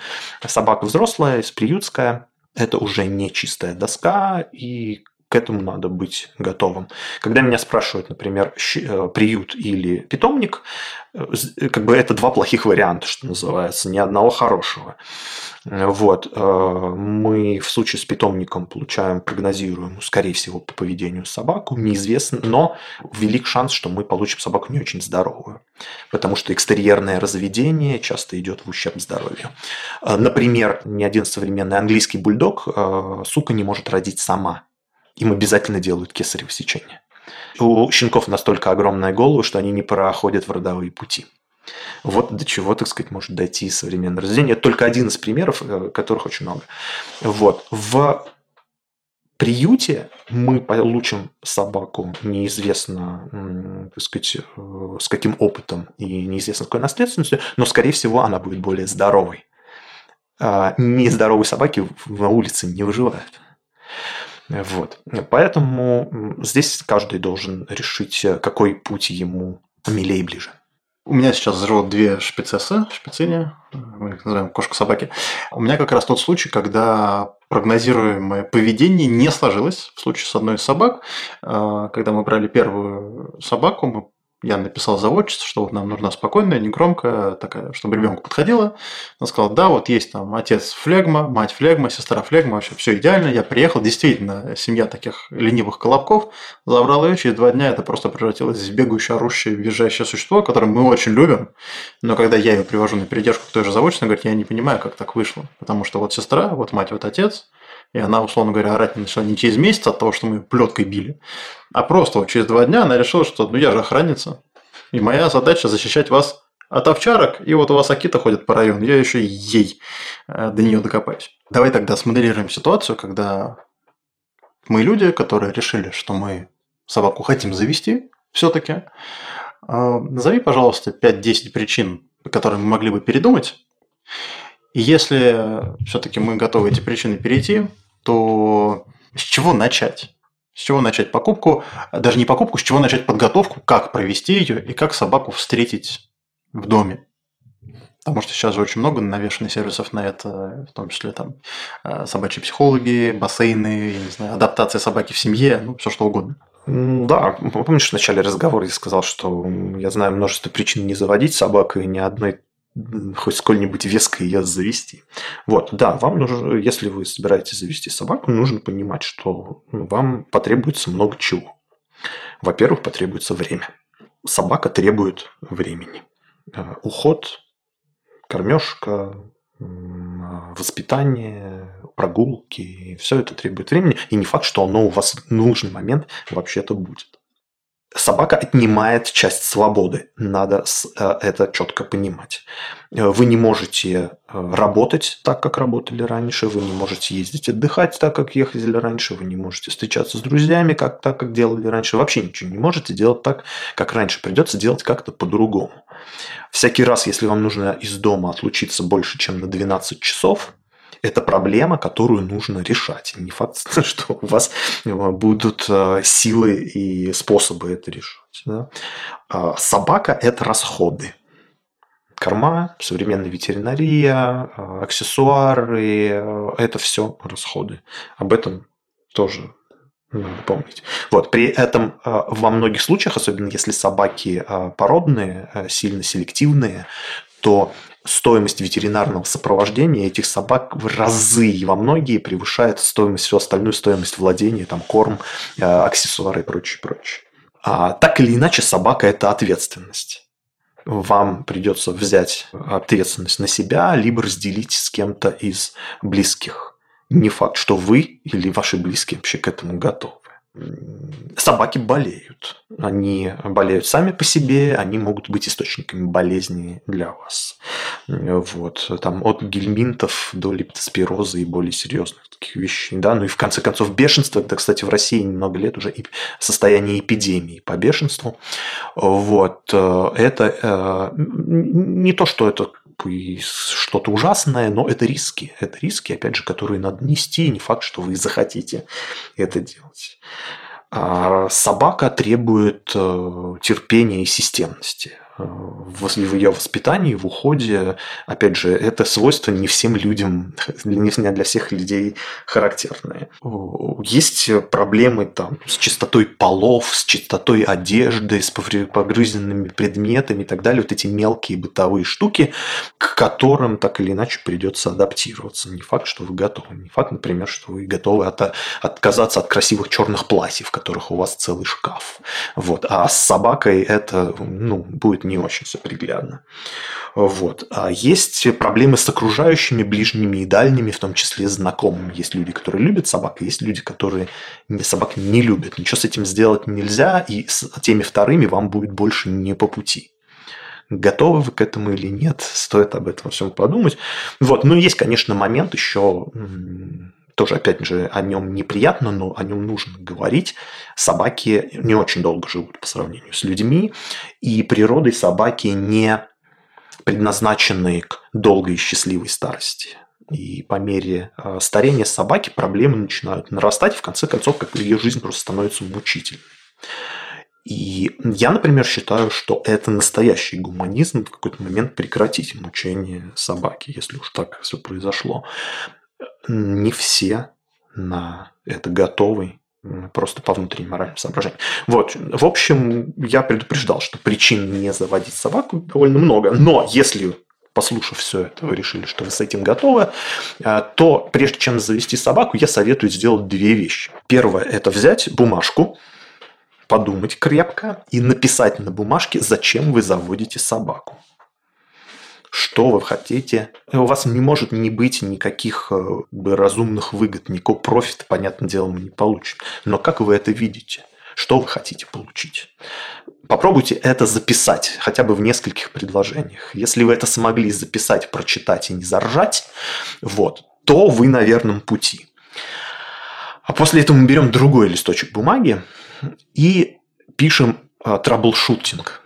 Собака взрослая, приютская, это уже не чистая доска, и к этому надо быть готовым. Когда меня спрашивают, например, э, приют или питомник, э, как бы это два плохих варианта, что называется, ни одного хорошего. Вот. Э, мы в случае с питомником получаем прогнозируемую, скорее всего, по поведению собаку, неизвестно, но велик шанс, что мы получим собаку не очень здоровую. Потому что экстерьерное разведение часто идет в ущерб здоровью. Например, ни один современный английский бульдог сука не может родить сама им обязательно делают кесарево сечение. У щенков настолько огромная голова, что они не проходят в родовые пути. Вот до чего, так сказать, может дойти современное разведение. Это только один из примеров, э, которых очень много. Вот. В приюте мы получим собаку неизвестно, так сказать, э, с каким опытом и неизвестно с какой наследственностью, но, скорее всего, она будет более здоровой. А нездоровые собаки на улице не выживают. Вот. Поэтому здесь каждый должен решить, какой путь ему милее и ближе. У меня сейчас живут две шпицессы, шпицини, мы их называем кошка-собаки. У меня как раз тот случай, когда прогнозируемое поведение не сложилось в случае с одной из собак. А, когда мы брали первую собаку, мы я написал заводчице, что вот нам нужна спокойная, негромкая, такая, чтобы ребенку подходила. Она сказала, да, вот есть там отец флегма, мать флегма, сестра флегма, вообще все идеально. Я приехал, действительно, семья таких ленивых колобков, забрал ее, через два дня это просто превратилось в бегающее, орущее, визжащее существо, которое мы очень любим. Но когда я ее привожу на передержку к той же заводчице, она говорит, я не понимаю, как так вышло. Потому что вот сестра, вот мать, вот отец, и она, условно говоря, орать начала не через месяц от того, что мы плеткой били, а просто вот через два дня она решила, что ну я же охранница, и моя задача защищать вас от овчарок, и вот у вас Акита ходит по району, я еще ей э, до нее докопаюсь. Давай тогда смоделируем ситуацию, когда мы люди, которые решили, что мы собаку хотим завести все-таки. Э, назови, пожалуйста, 5-10 причин, по которым мы могли бы передумать. И если все-таки мы готовы эти причины перейти, то с чего начать? С чего начать покупку? Даже не покупку, с чего начать подготовку, как провести ее и как собаку встретить в доме. Потому что сейчас же очень много навешано сервисов на это, в том числе там э, собачьи психологи, бассейны, я не знаю, адаптация собаки в семье, ну, все что угодно. Да, помнишь, в начале разговора я сказал, что я знаю множество причин не заводить собаку, и ни одной хоть сколь-нибудь веско ее завести. Вот, да, вам нужно, если вы собираетесь завести собаку, нужно понимать, что вам потребуется много чего. Во-первых, потребуется время. Собака требует времени. Э, уход, кормежка, воспитание, прогулки, все это требует времени. И не факт, что оно у вас в нужный момент вообще-то будет. Собака отнимает часть свободы. Надо э, это четко понимать. Э, вы не можете э, работать так, как работали раньше, вы не можете ездить отдыхать так, как ехали раньше, вы не можете встречаться с друзьями как, так, как делали раньше. Вообще ничего не можете делать так, как раньше. Придется делать как-то по-другому. Всякий раз, если вам нужно из дома отлучиться больше, чем на 12 часов, это проблема, которую нужно решать. Не факт, *laughs* что у вас э, будут э, силы и способы это решать. Да? А собака – это расходы. Корма, современная ветеринария, э, аксессуары – это все расходы. Об этом тоже надо помнить. Вот, при этом во многих случаях, особенно если собаки породные, сильно селективные, то стоимость ветеринарного сопровождения этих собак в разы и во многие превышает стоимость, всю остальную стоимость владения, там корм, э, аксессуары и прочее, прочее. А, так или иначе, собака – это ответственность. Вам придется взять ответственность на себя, либо разделить с кем-то из близких. Не факт, что вы или ваши близкие вообще к этому готовы собаки болеют. Они болеют сами по себе, они могут быть источниками болезни для вас. Вот. Там от гельминтов до лептоспироза и более серьезных таких вещей. Да? Ну и в конце концов бешенство, это, кстати, в России немного лет уже состояние эпидемии по бешенству. Вот. Э, это э, не то, что это что-то ужасное, но это риски. Это риски, опять же, которые надо нести, не факт, что вы *laughs* захотите это делать. А собака требует э, терпения и системности в ее воспитании, в уходе, опять же, это свойство не всем людям, *laughs* не для всех людей характерное. Есть проблемы там с чистотой полов, с чистотой одежды, с погрызенными предметами и так далее. Вот эти мелкие бытовые штуки, к которым так или иначе придется адаптироваться. Не факт, что вы готовы. Не факт, например, что вы готовы от, отказаться от красивых черных платьев, которых у вас целый шкаф. Вот. А с собакой это ну, будет не очень все приглядно. Вот. А есть проблемы с окружающими, ближними и дальними, в том числе знакомыми. Есть люди, которые любят собак, есть люди, которые собак не любят. Ничего с этим сделать нельзя, и с теми вторыми вам будет больше не по пути. Готовы вы к этому или нет, стоит об этом всем подумать. Вот. Ну, есть, конечно, момент еще тоже, опять же, о нем неприятно, но о нем нужно говорить. Собаки не очень долго живут по сравнению с людьми, и природой собаки не предназначены к долгой и счастливой старости. И по мере э, старения собаки проблемы начинают нарастать, и в конце концов, как ее жизнь просто становится мучительной. И я, например, считаю, что это настоящий гуманизм в какой-то момент прекратить мучение собаки, если уж так все произошло не все на это готовы, просто по внутренним моральным соображениям. Вот, в общем, я предупреждал, что причин не заводить собаку довольно много, но если послушав все это, вы решили, что вы с этим готовы, э, то прежде чем завести собаку, я советую сделать две вещи. Первое – это взять бумажку, подумать крепко и написать на бумажке, зачем вы заводите собаку что вы хотите. У вас не может не быть никаких э, разумных выгод, никакого профита, понятное дело, мы не получим. Но как вы это видите? Что вы хотите получить? Попробуйте это записать, хотя бы в нескольких предложениях. Если вы это смогли записать, прочитать и не заржать, вот, то вы на верном пути. А после этого мы берем другой листочек бумаги и пишем э, траблшутинг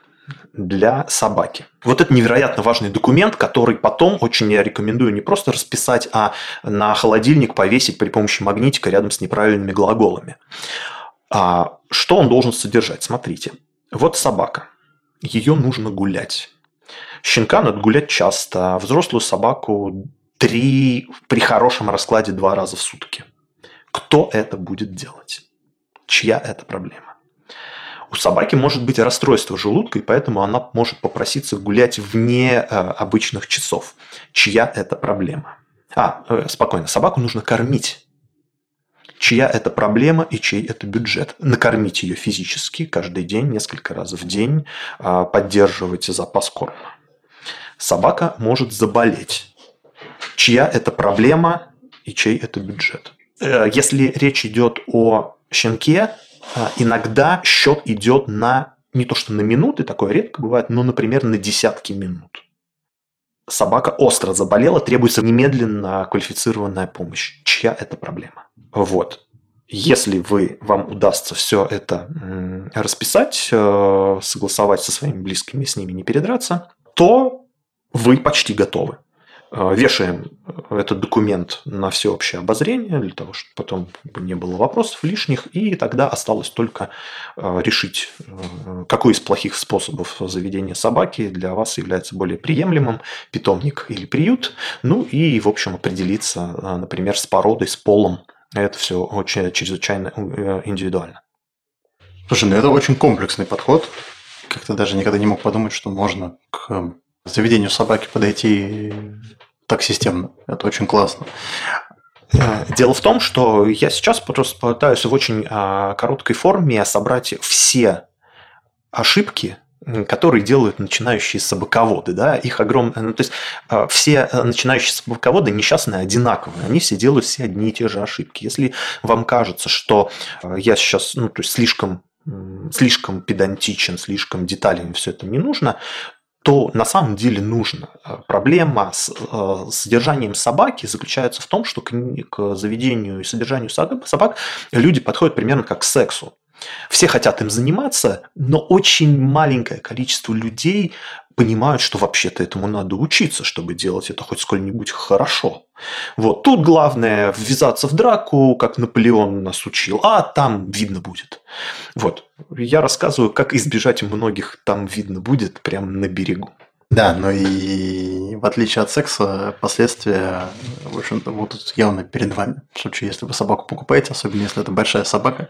для собаки. Вот это невероятно важный документ, который потом очень я рекомендую не просто расписать, а на холодильник повесить при помощи магнитика рядом с неправильными глаголами. А что он должен содержать? Смотрите. Вот собака. Ее нужно гулять. Щенка надо гулять часто, а взрослую собаку три, при хорошем раскладе два раза в сутки. Кто это будет делать? Чья это проблема? У собаки может быть расстройство желудка, и поэтому она может попроситься гулять вне э, обычных часов. Чья это проблема? А, э, спокойно, собаку нужно кормить. Чья это проблема и чей это бюджет? Накормить ее физически каждый день, несколько раз в день, э, поддерживать запас корма. Собака может заболеть. Чья это проблема и чей это бюджет? Э, если речь идет о щенке, иногда счет идет на не то что на минуты, такое редко бывает, но, например, на десятки минут. Собака остро заболела, требуется немедленно квалифицированная помощь. Чья это проблема? Вот. Если вы, вам удастся все это расписать, э, согласовать со своими близкими, с ними не передраться, то вы почти готовы. Э, вешаем этот документ на всеобщее обозрение, для того, чтобы потом не было вопросов лишних, и тогда осталось только э, решить, э, какой из плохих способов заведения собаки для вас является более приемлемым, питомник или приют, ну и, в общем, определиться, например, с породой, с полом. Это все очень чрезвычайно индивидуально. Слушай, ну это очень комплексный подход. Как-то даже никогда не мог подумать, что можно к заведению собаки подойти так системно. Это очень классно. Э, дело в том, что я сейчас просто пытаюсь в очень а, короткой форме собрать все ошибки, которые делают начинающие собаководы, да, их огромное, ну, то есть а, все э, начинающие собаководы несчастные одинаковые, они все делают все одни и те же ошибки. Если вам кажется, что э, я сейчас, ну, то есть слишком слишком педантичен, слишком детален, все это не нужно, то на самом деле нужно. Э, проблема с э, содержанием собаки заключается в том, что к, заведению и содержанию собак люди подходят примерно как к сексу. Все хотят им заниматься, но очень маленькое количество людей понимают, что вообще-то этому надо учиться, чтобы делать это хоть сколь-нибудь хорошо. Вот тут главное ввязаться в драку, как Наполеон нас учил, а там видно будет. Вот. Я рассказываю, как избежать многих там видно будет прямо на берегу. Да, но и в отличие от секса, последствия, в общем-то, будут явно перед вами. В случае, если вы собаку покупаете, особенно если это большая собака,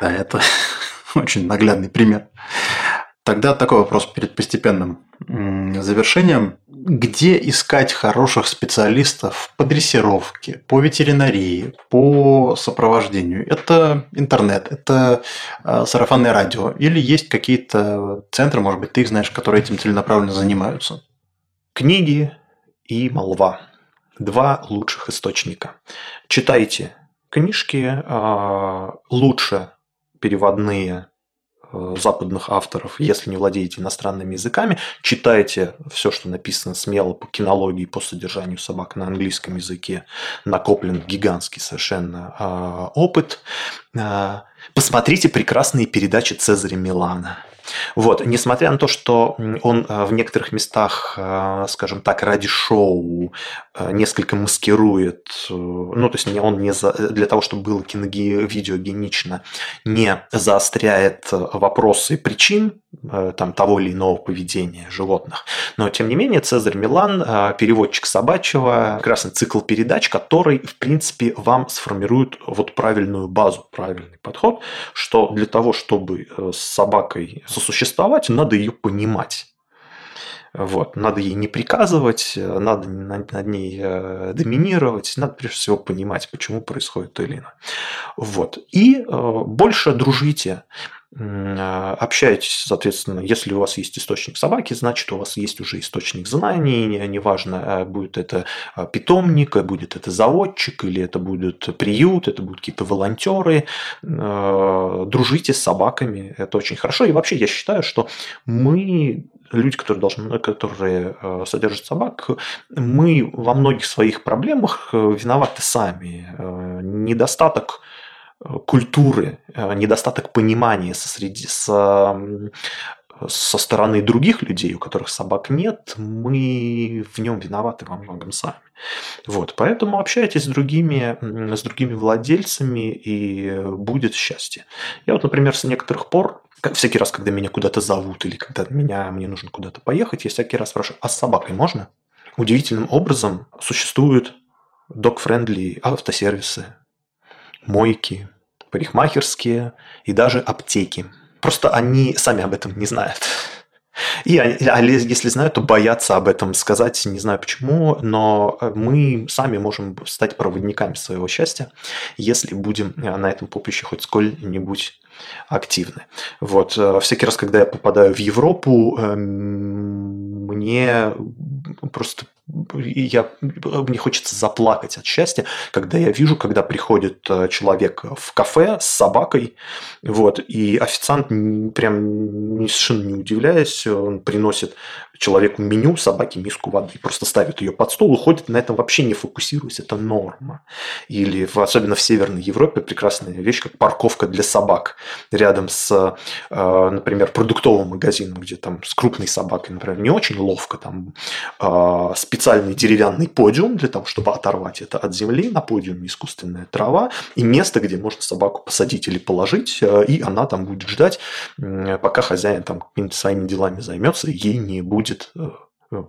да, это *laughs* очень наглядный пример. Тогда такой вопрос перед постепенным завершением. Где искать хороших специалистов по дрессировке, по ветеринарии, по сопровождению? Это интернет, это э, сарафанное радио или есть какие-то центры, может быть, ты их знаешь, которые этим целенаправленно занимаются? Книги и молва. Два лучших источника. Читайте книжки, э, лучше переводные западных авторов, если не владеете иностранными языками, читайте все, что написано смело по кинологии, по содержанию собак на английском языке, накоплен гигантский совершенно э, опыт. Э, посмотрите прекрасные передачи Цезаря Милана. Вот, несмотря на то, что он в некоторых местах, скажем так, ради шоу несколько маскирует, ну, то есть он не за, для того, чтобы было киновидеогенично, не заостряет вопросы причин Э, там, того или иного поведения животных. Но, тем не менее, Цезарь Милан, э, переводчик собачьего, прекрасный цикл передач, который, в принципе, вам сформирует вот правильную базу, правильный подход, что для того, чтобы э, с собакой сосуществовать, надо ее понимать. Вот. Надо ей не приказывать, надо над, ней доминировать, надо прежде всего понимать, почему происходит то или иное. Вот. И э, больше дружите. А, общаетесь, соответственно, если у вас есть источник собаки, значит, у вас есть уже источник знаний, неважно, а, будет это а, питомник, будет это заводчик, или это будет приют, это будут какие-то волонтеры. Дружите с собаками, это очень хорошо. И вообще я считаю, что мы люди, которые, должны, которые содержат собак, мы во многих своих проблемах э, виноваты сами. Э, недостаток культуры, э, недостаток понимания со, среди, со, со стороны других людей, у которых собак нет, мы в нем виноваты во многом сами. Вот, поэтому общайтесь с другими, с другими владельцами, и будет счастье. Я вот, например, с некоторых пор всякий раз, когда меня куда-то зовут или когда меня, мне нужно куда-то поехать, я всякий раз спрашиваю, а с собакой можно? Удивительным образом существуют док-френдли автосервисы, мойки, парикмахерские и даже аптеки. Просто они сами об этом не знают. И а если знают, то боятся об этом сказать, не знаю почему, но э, мы сами можем стать проводниками своего счастья, если будем э, на этом поприще хоть сколь-нибудь активны. Вот. Э, всякий раз, когда я попадаю в Европу, эм, мне просто я, мне хочется заплакать от счастья, когда я вижу, когда приходит э, человек в кафе с собакой, вот, и официант прям совершенно не удивляясь, он приносит человеку меню, собаке миску воды, просто ставит ее под стол, уходит, на этом вообще не фокусируясь, это норма. Или в, особенно в Северной Европе прекрасная вещь, как парковка для собак рядом с, э, например, продуктовым магазином, где там с крупной собакой, например, не очень ловко, там э, специальный деревянный подиум для того, чтобы оторвать это от земли, на подиуме искусственная трава и место, где можно собаку посадить или положить, э, и она там будет ждать, пока хозяин там своими делами займется, ей не будет будет э,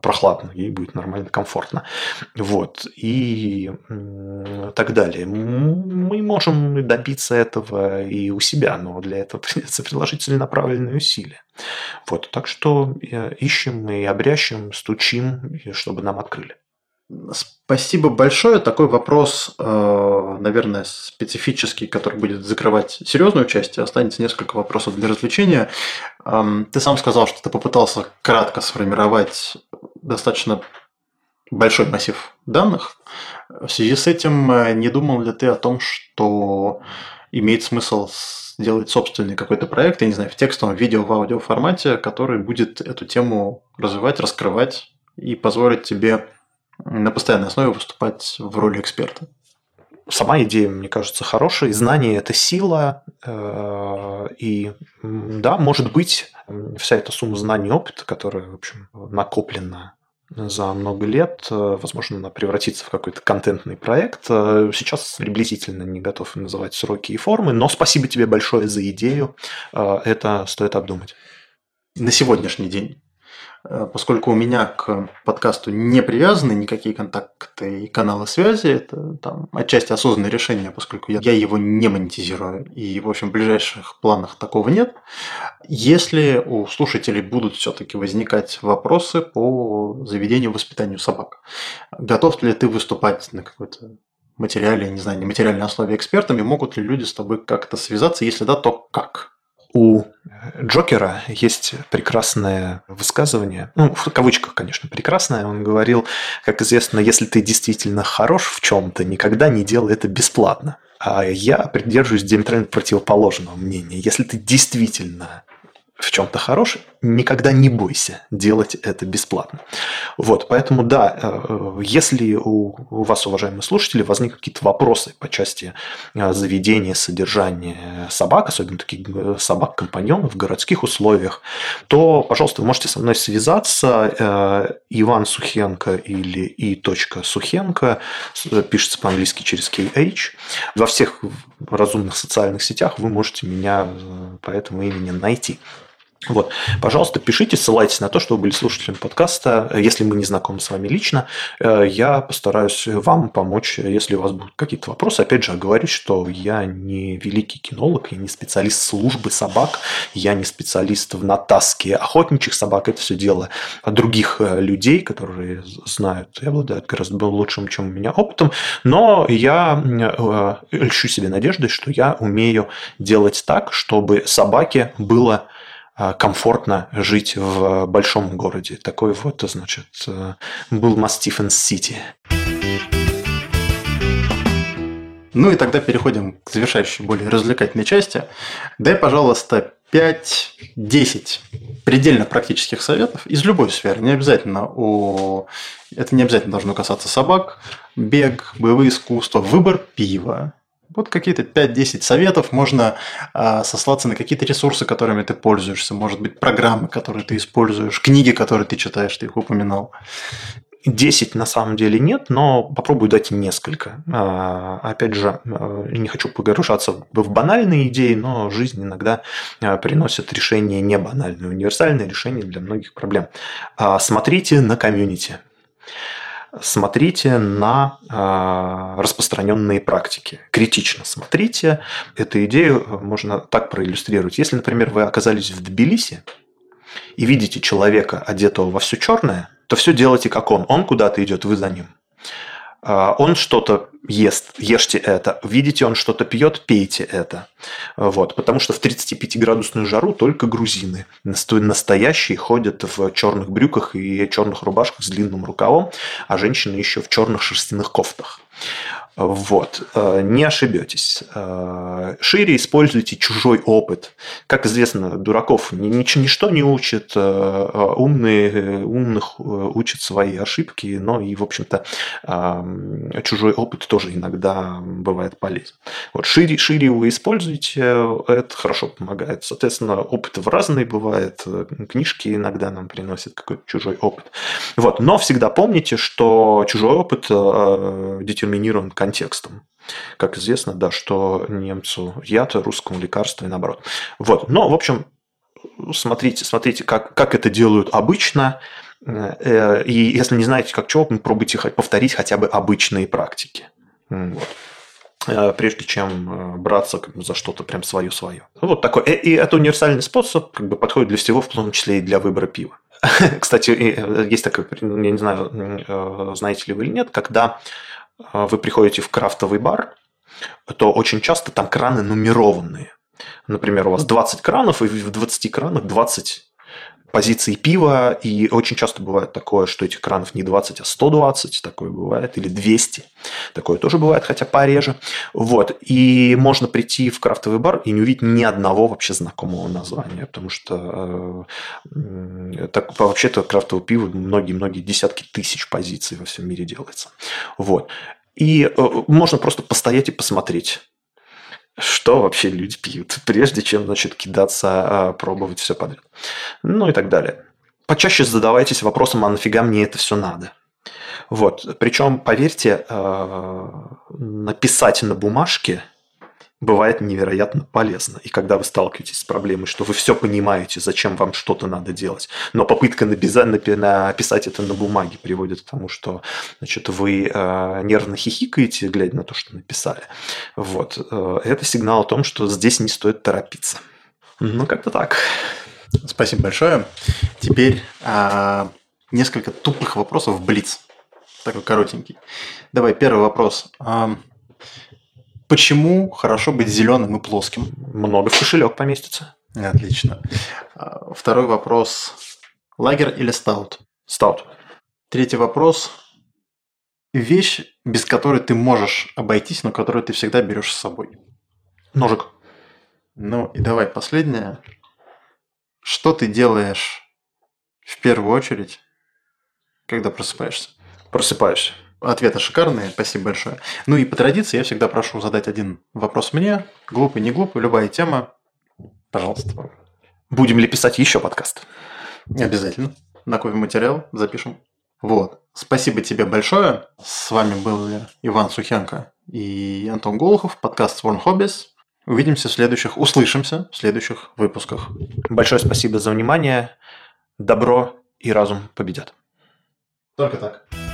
прохладно, ей будет нормально, комфортно. Вот. И так далее. Мы можем добиться этого и у себя, но для этого *laughs* придется приложить целенаправленные усилия. Вот. Так что э, ищем и обрящем, стучим, чтобы нам открыли. Спасибо большое. Такой вопрос, э, наверное, специфический, который будет закрывать серьезную часть, останется несколько вопросов для развлечения. Ты сам сказал, что ты попытался кратко сформировать достаточно большой массив данных. В связи с этим э, не думал ли ты о том, что имеет смысл сделать собственный какой-то проект, я не знаю, в текстовом видео, в аудио формате, который будет эту тему развивать, раскрывать и позволит тебе на постоянной основе выступать в роли эксперта. Сама идея, мне кажется, хорошая. Знание – это сила. Э, и да, может быть, вся эта сумма знаний и опыта, которая, в общем, накоплена за много лет, э, возможно, она превратится в какой-то контентный проект. Э, сейчас приблизительно не готов называть сроки и формы, но спасибо тебе большое за идею. Это стоит обдумать. На сегодняшний день поскольку у меня к подкасту не привязаны никакие контакты и каналы связи, это там отчасти осознанное решение, поскольку я, я его не монетизирую, и, в общем, в ближайших планах такого нет. Если у слушателей будут все-таки возникать вопросы по заведению воспитанию собак, готов ли ты выступать на какой-то материале, не знаю, не материальной основе экспертами, могут ли люди с тобой как-то связаться, если да, то как? У Джокера есть прекрасное высказывание, ну, в кавычках, конечно, прекрасное. Он говорил, как известно, если ты действительно хорош в чем-то, никогда не делай это бесплатно. А я придерживаюсь диаметрально противоположного мнения. Если ты действительно в чем-то хорош, никогда не бойся делать это бесплатно. Вот, поэтому да, э, если у, вас, уважаемые слушатели, возникнут какие-то вопросы по части э, заведения, содержания собак, особенно таких э, собак-компаньонов в городских условиях, то, пожалуйста, вы можете со мной связаться. Иван Сухенко или и. Сухенко, пишется по-английски через KH. Во всех разумных социальных сетях вы можете меня по этому имени найти. Вот. Пожалуйста, пишите, ссылайтесь на то, что вы были слушателем подкаста. Если мы не знакомы с вами лично, э, я постараюсь вам помочь, если у вас будут какие-то вопросы. Опять же, оговорюсь, что я не великий кинолог, я не специалист службы собак, я не специалист в натаске охотничьих собак. Это все дело других э, людей, которые знают и обладают гораздо лучшим, чем у меня опытом. Но я э, льщу себе надеждой, что я умею делать так, чтобы собаке было комфортно жить в большом городе. Такой вот, значит, э, был Мастифен Сити. Ну и тогда переходим к завершающей, более развлекательной части. Дай, пожалуйста, 5-10 предельно практических советов из любой сферы. Не обязательно о... Это не обязательно должно касаться собак, бег, боевые искусства, выбор пива, вот какие-то 5-10 советов, можно э, сослаться на какие-то ресурсы, которыми ты пользуешься, может быть, программы, которые ты используешь, книги, которые ты читаешь, ты их упоминал. 10 на самом деле нет, но попробую дать несколько. А, опять же, а, не хочу погружаться в банальные идеи, но жизнь иногда приносит решения не банальные, универсальные решения для многих проблем. Смотрите на комьюнити. Смотрите на э, распространенные практики. Критично смотрите. Эту идею можно так проиллюстрировать. Если, например, вы оказались в Тбилиси и видите человека, одетого во все черное, то все делайте как он. Он куда-то идет, вы за ним. А, он что-то ест, ешьте это. Видите, он что-то пьет, пейте это. Вот, потому что в 35-градусную жару только грузины настоящие ходят в черных брюках и черных рубашках с длинным рукавом, а женщины еще в черных шерстяных кофтах. Вот, э, не ошибетесь. Э, шире используйте чужой опыт. Как известно, дураков ничто не учит, э, умные, умных учат свои ошибки, но и, в общем-то, чужой опыт тоже иногда бывает полезен. Вот шире, шире вы используете, это хорошо помогает. Соответственно, опыт в разные бывает, книжки иногда нам приносят какой-то чужой опыт. Вот, но всегда помните, что чужой опыт детерминирован контекстом. Как известно, да, что немцу яд, русскому лекарство и наоборот. Вот. Но, в общем, смотрите, смотрите, как, как это делают обычно. Э, и если не знаете, как чего, пробуйте повторить хотя бы обычные практики. Вот э, прежде чем э, браться за что-то прям свое-свое. Вот такой. И это универсальный способ, как бы подходит для всего, в том числе и для выбора пива. *laughs* Кстати, есть такой, я не знаю, знаете ли вы или нет, когда вы приходите в крафтовый бар, то очень часто там краны нумерованные. Например, у вас 20 кранов, и в 20 кранах 20 позиций пива, и очень часто бывает такое, что этих кранов не 20, а 120, такое бывает, или 200, такое тоже бывает, хотя пореже. Вот, и можно прийти в крафтовый бар и не увидеть ни одного вообще знакомого названия, потому что э, так, вообще-то крафтовое пиво многие-многие десятки тысяч позиций во всем мире делается. Вот. И э, можно просто постоять и посмотреть что вообще люди пьют, *laughs* прежде чем, значит, кидаться, а, пробовать все подряд. Ну и так далее. Почаще задавайтесь вопросом, а нафига мне это все надо? Вот. Причем, поверьте, а, написать на бумажке – бывает невероятно полезно. И когда вы сталкиваетесь с проблемой, что вы все понимаете, зачем вам что-то надо делать, но попытка написать это на бумаге приводит к тому, что значит, вы э, нервно хихикаете, глядя на то, что написали. Вот. Э, это сигнал о том, что здесь не стоит торопиться. Ну, как-то так. Спасибо большое. Теперь а, несколько тупых вопросов в Блиц. Такой коротенький. Давай, первый вопрос. Почему хорошо быть зеленым и плоским? Много в кошелек поместится. Отлично. А, второй вопрос. Лагер или стаут? Стаут. Третий вопрос. Вещь, без которой ты можешь обойтись, но которую ты всегда берешь с собой. Ножик. Ну и давай последнее. Что ты делаешь в первую очередь, когда просыпаешься? Просыпаюсь. Ответы шикарные, спасибо большое. Ну и по традиции я всегда прошу задать один вопрос мне. Глупый, не глупый, любая тема. Пожалуйста. Будем ли писать еще подкаст? Обязательно. Накопим материал, запишем. Вот. Спасибо тебе большое. С вами был Иван Сухенко и Антон Голухов, подкаст Sworn Hobbies. Увидимся в следующих, услышимся в следующих выпусках. Большое спасибо за внимание. Добро и разум победят. Только так.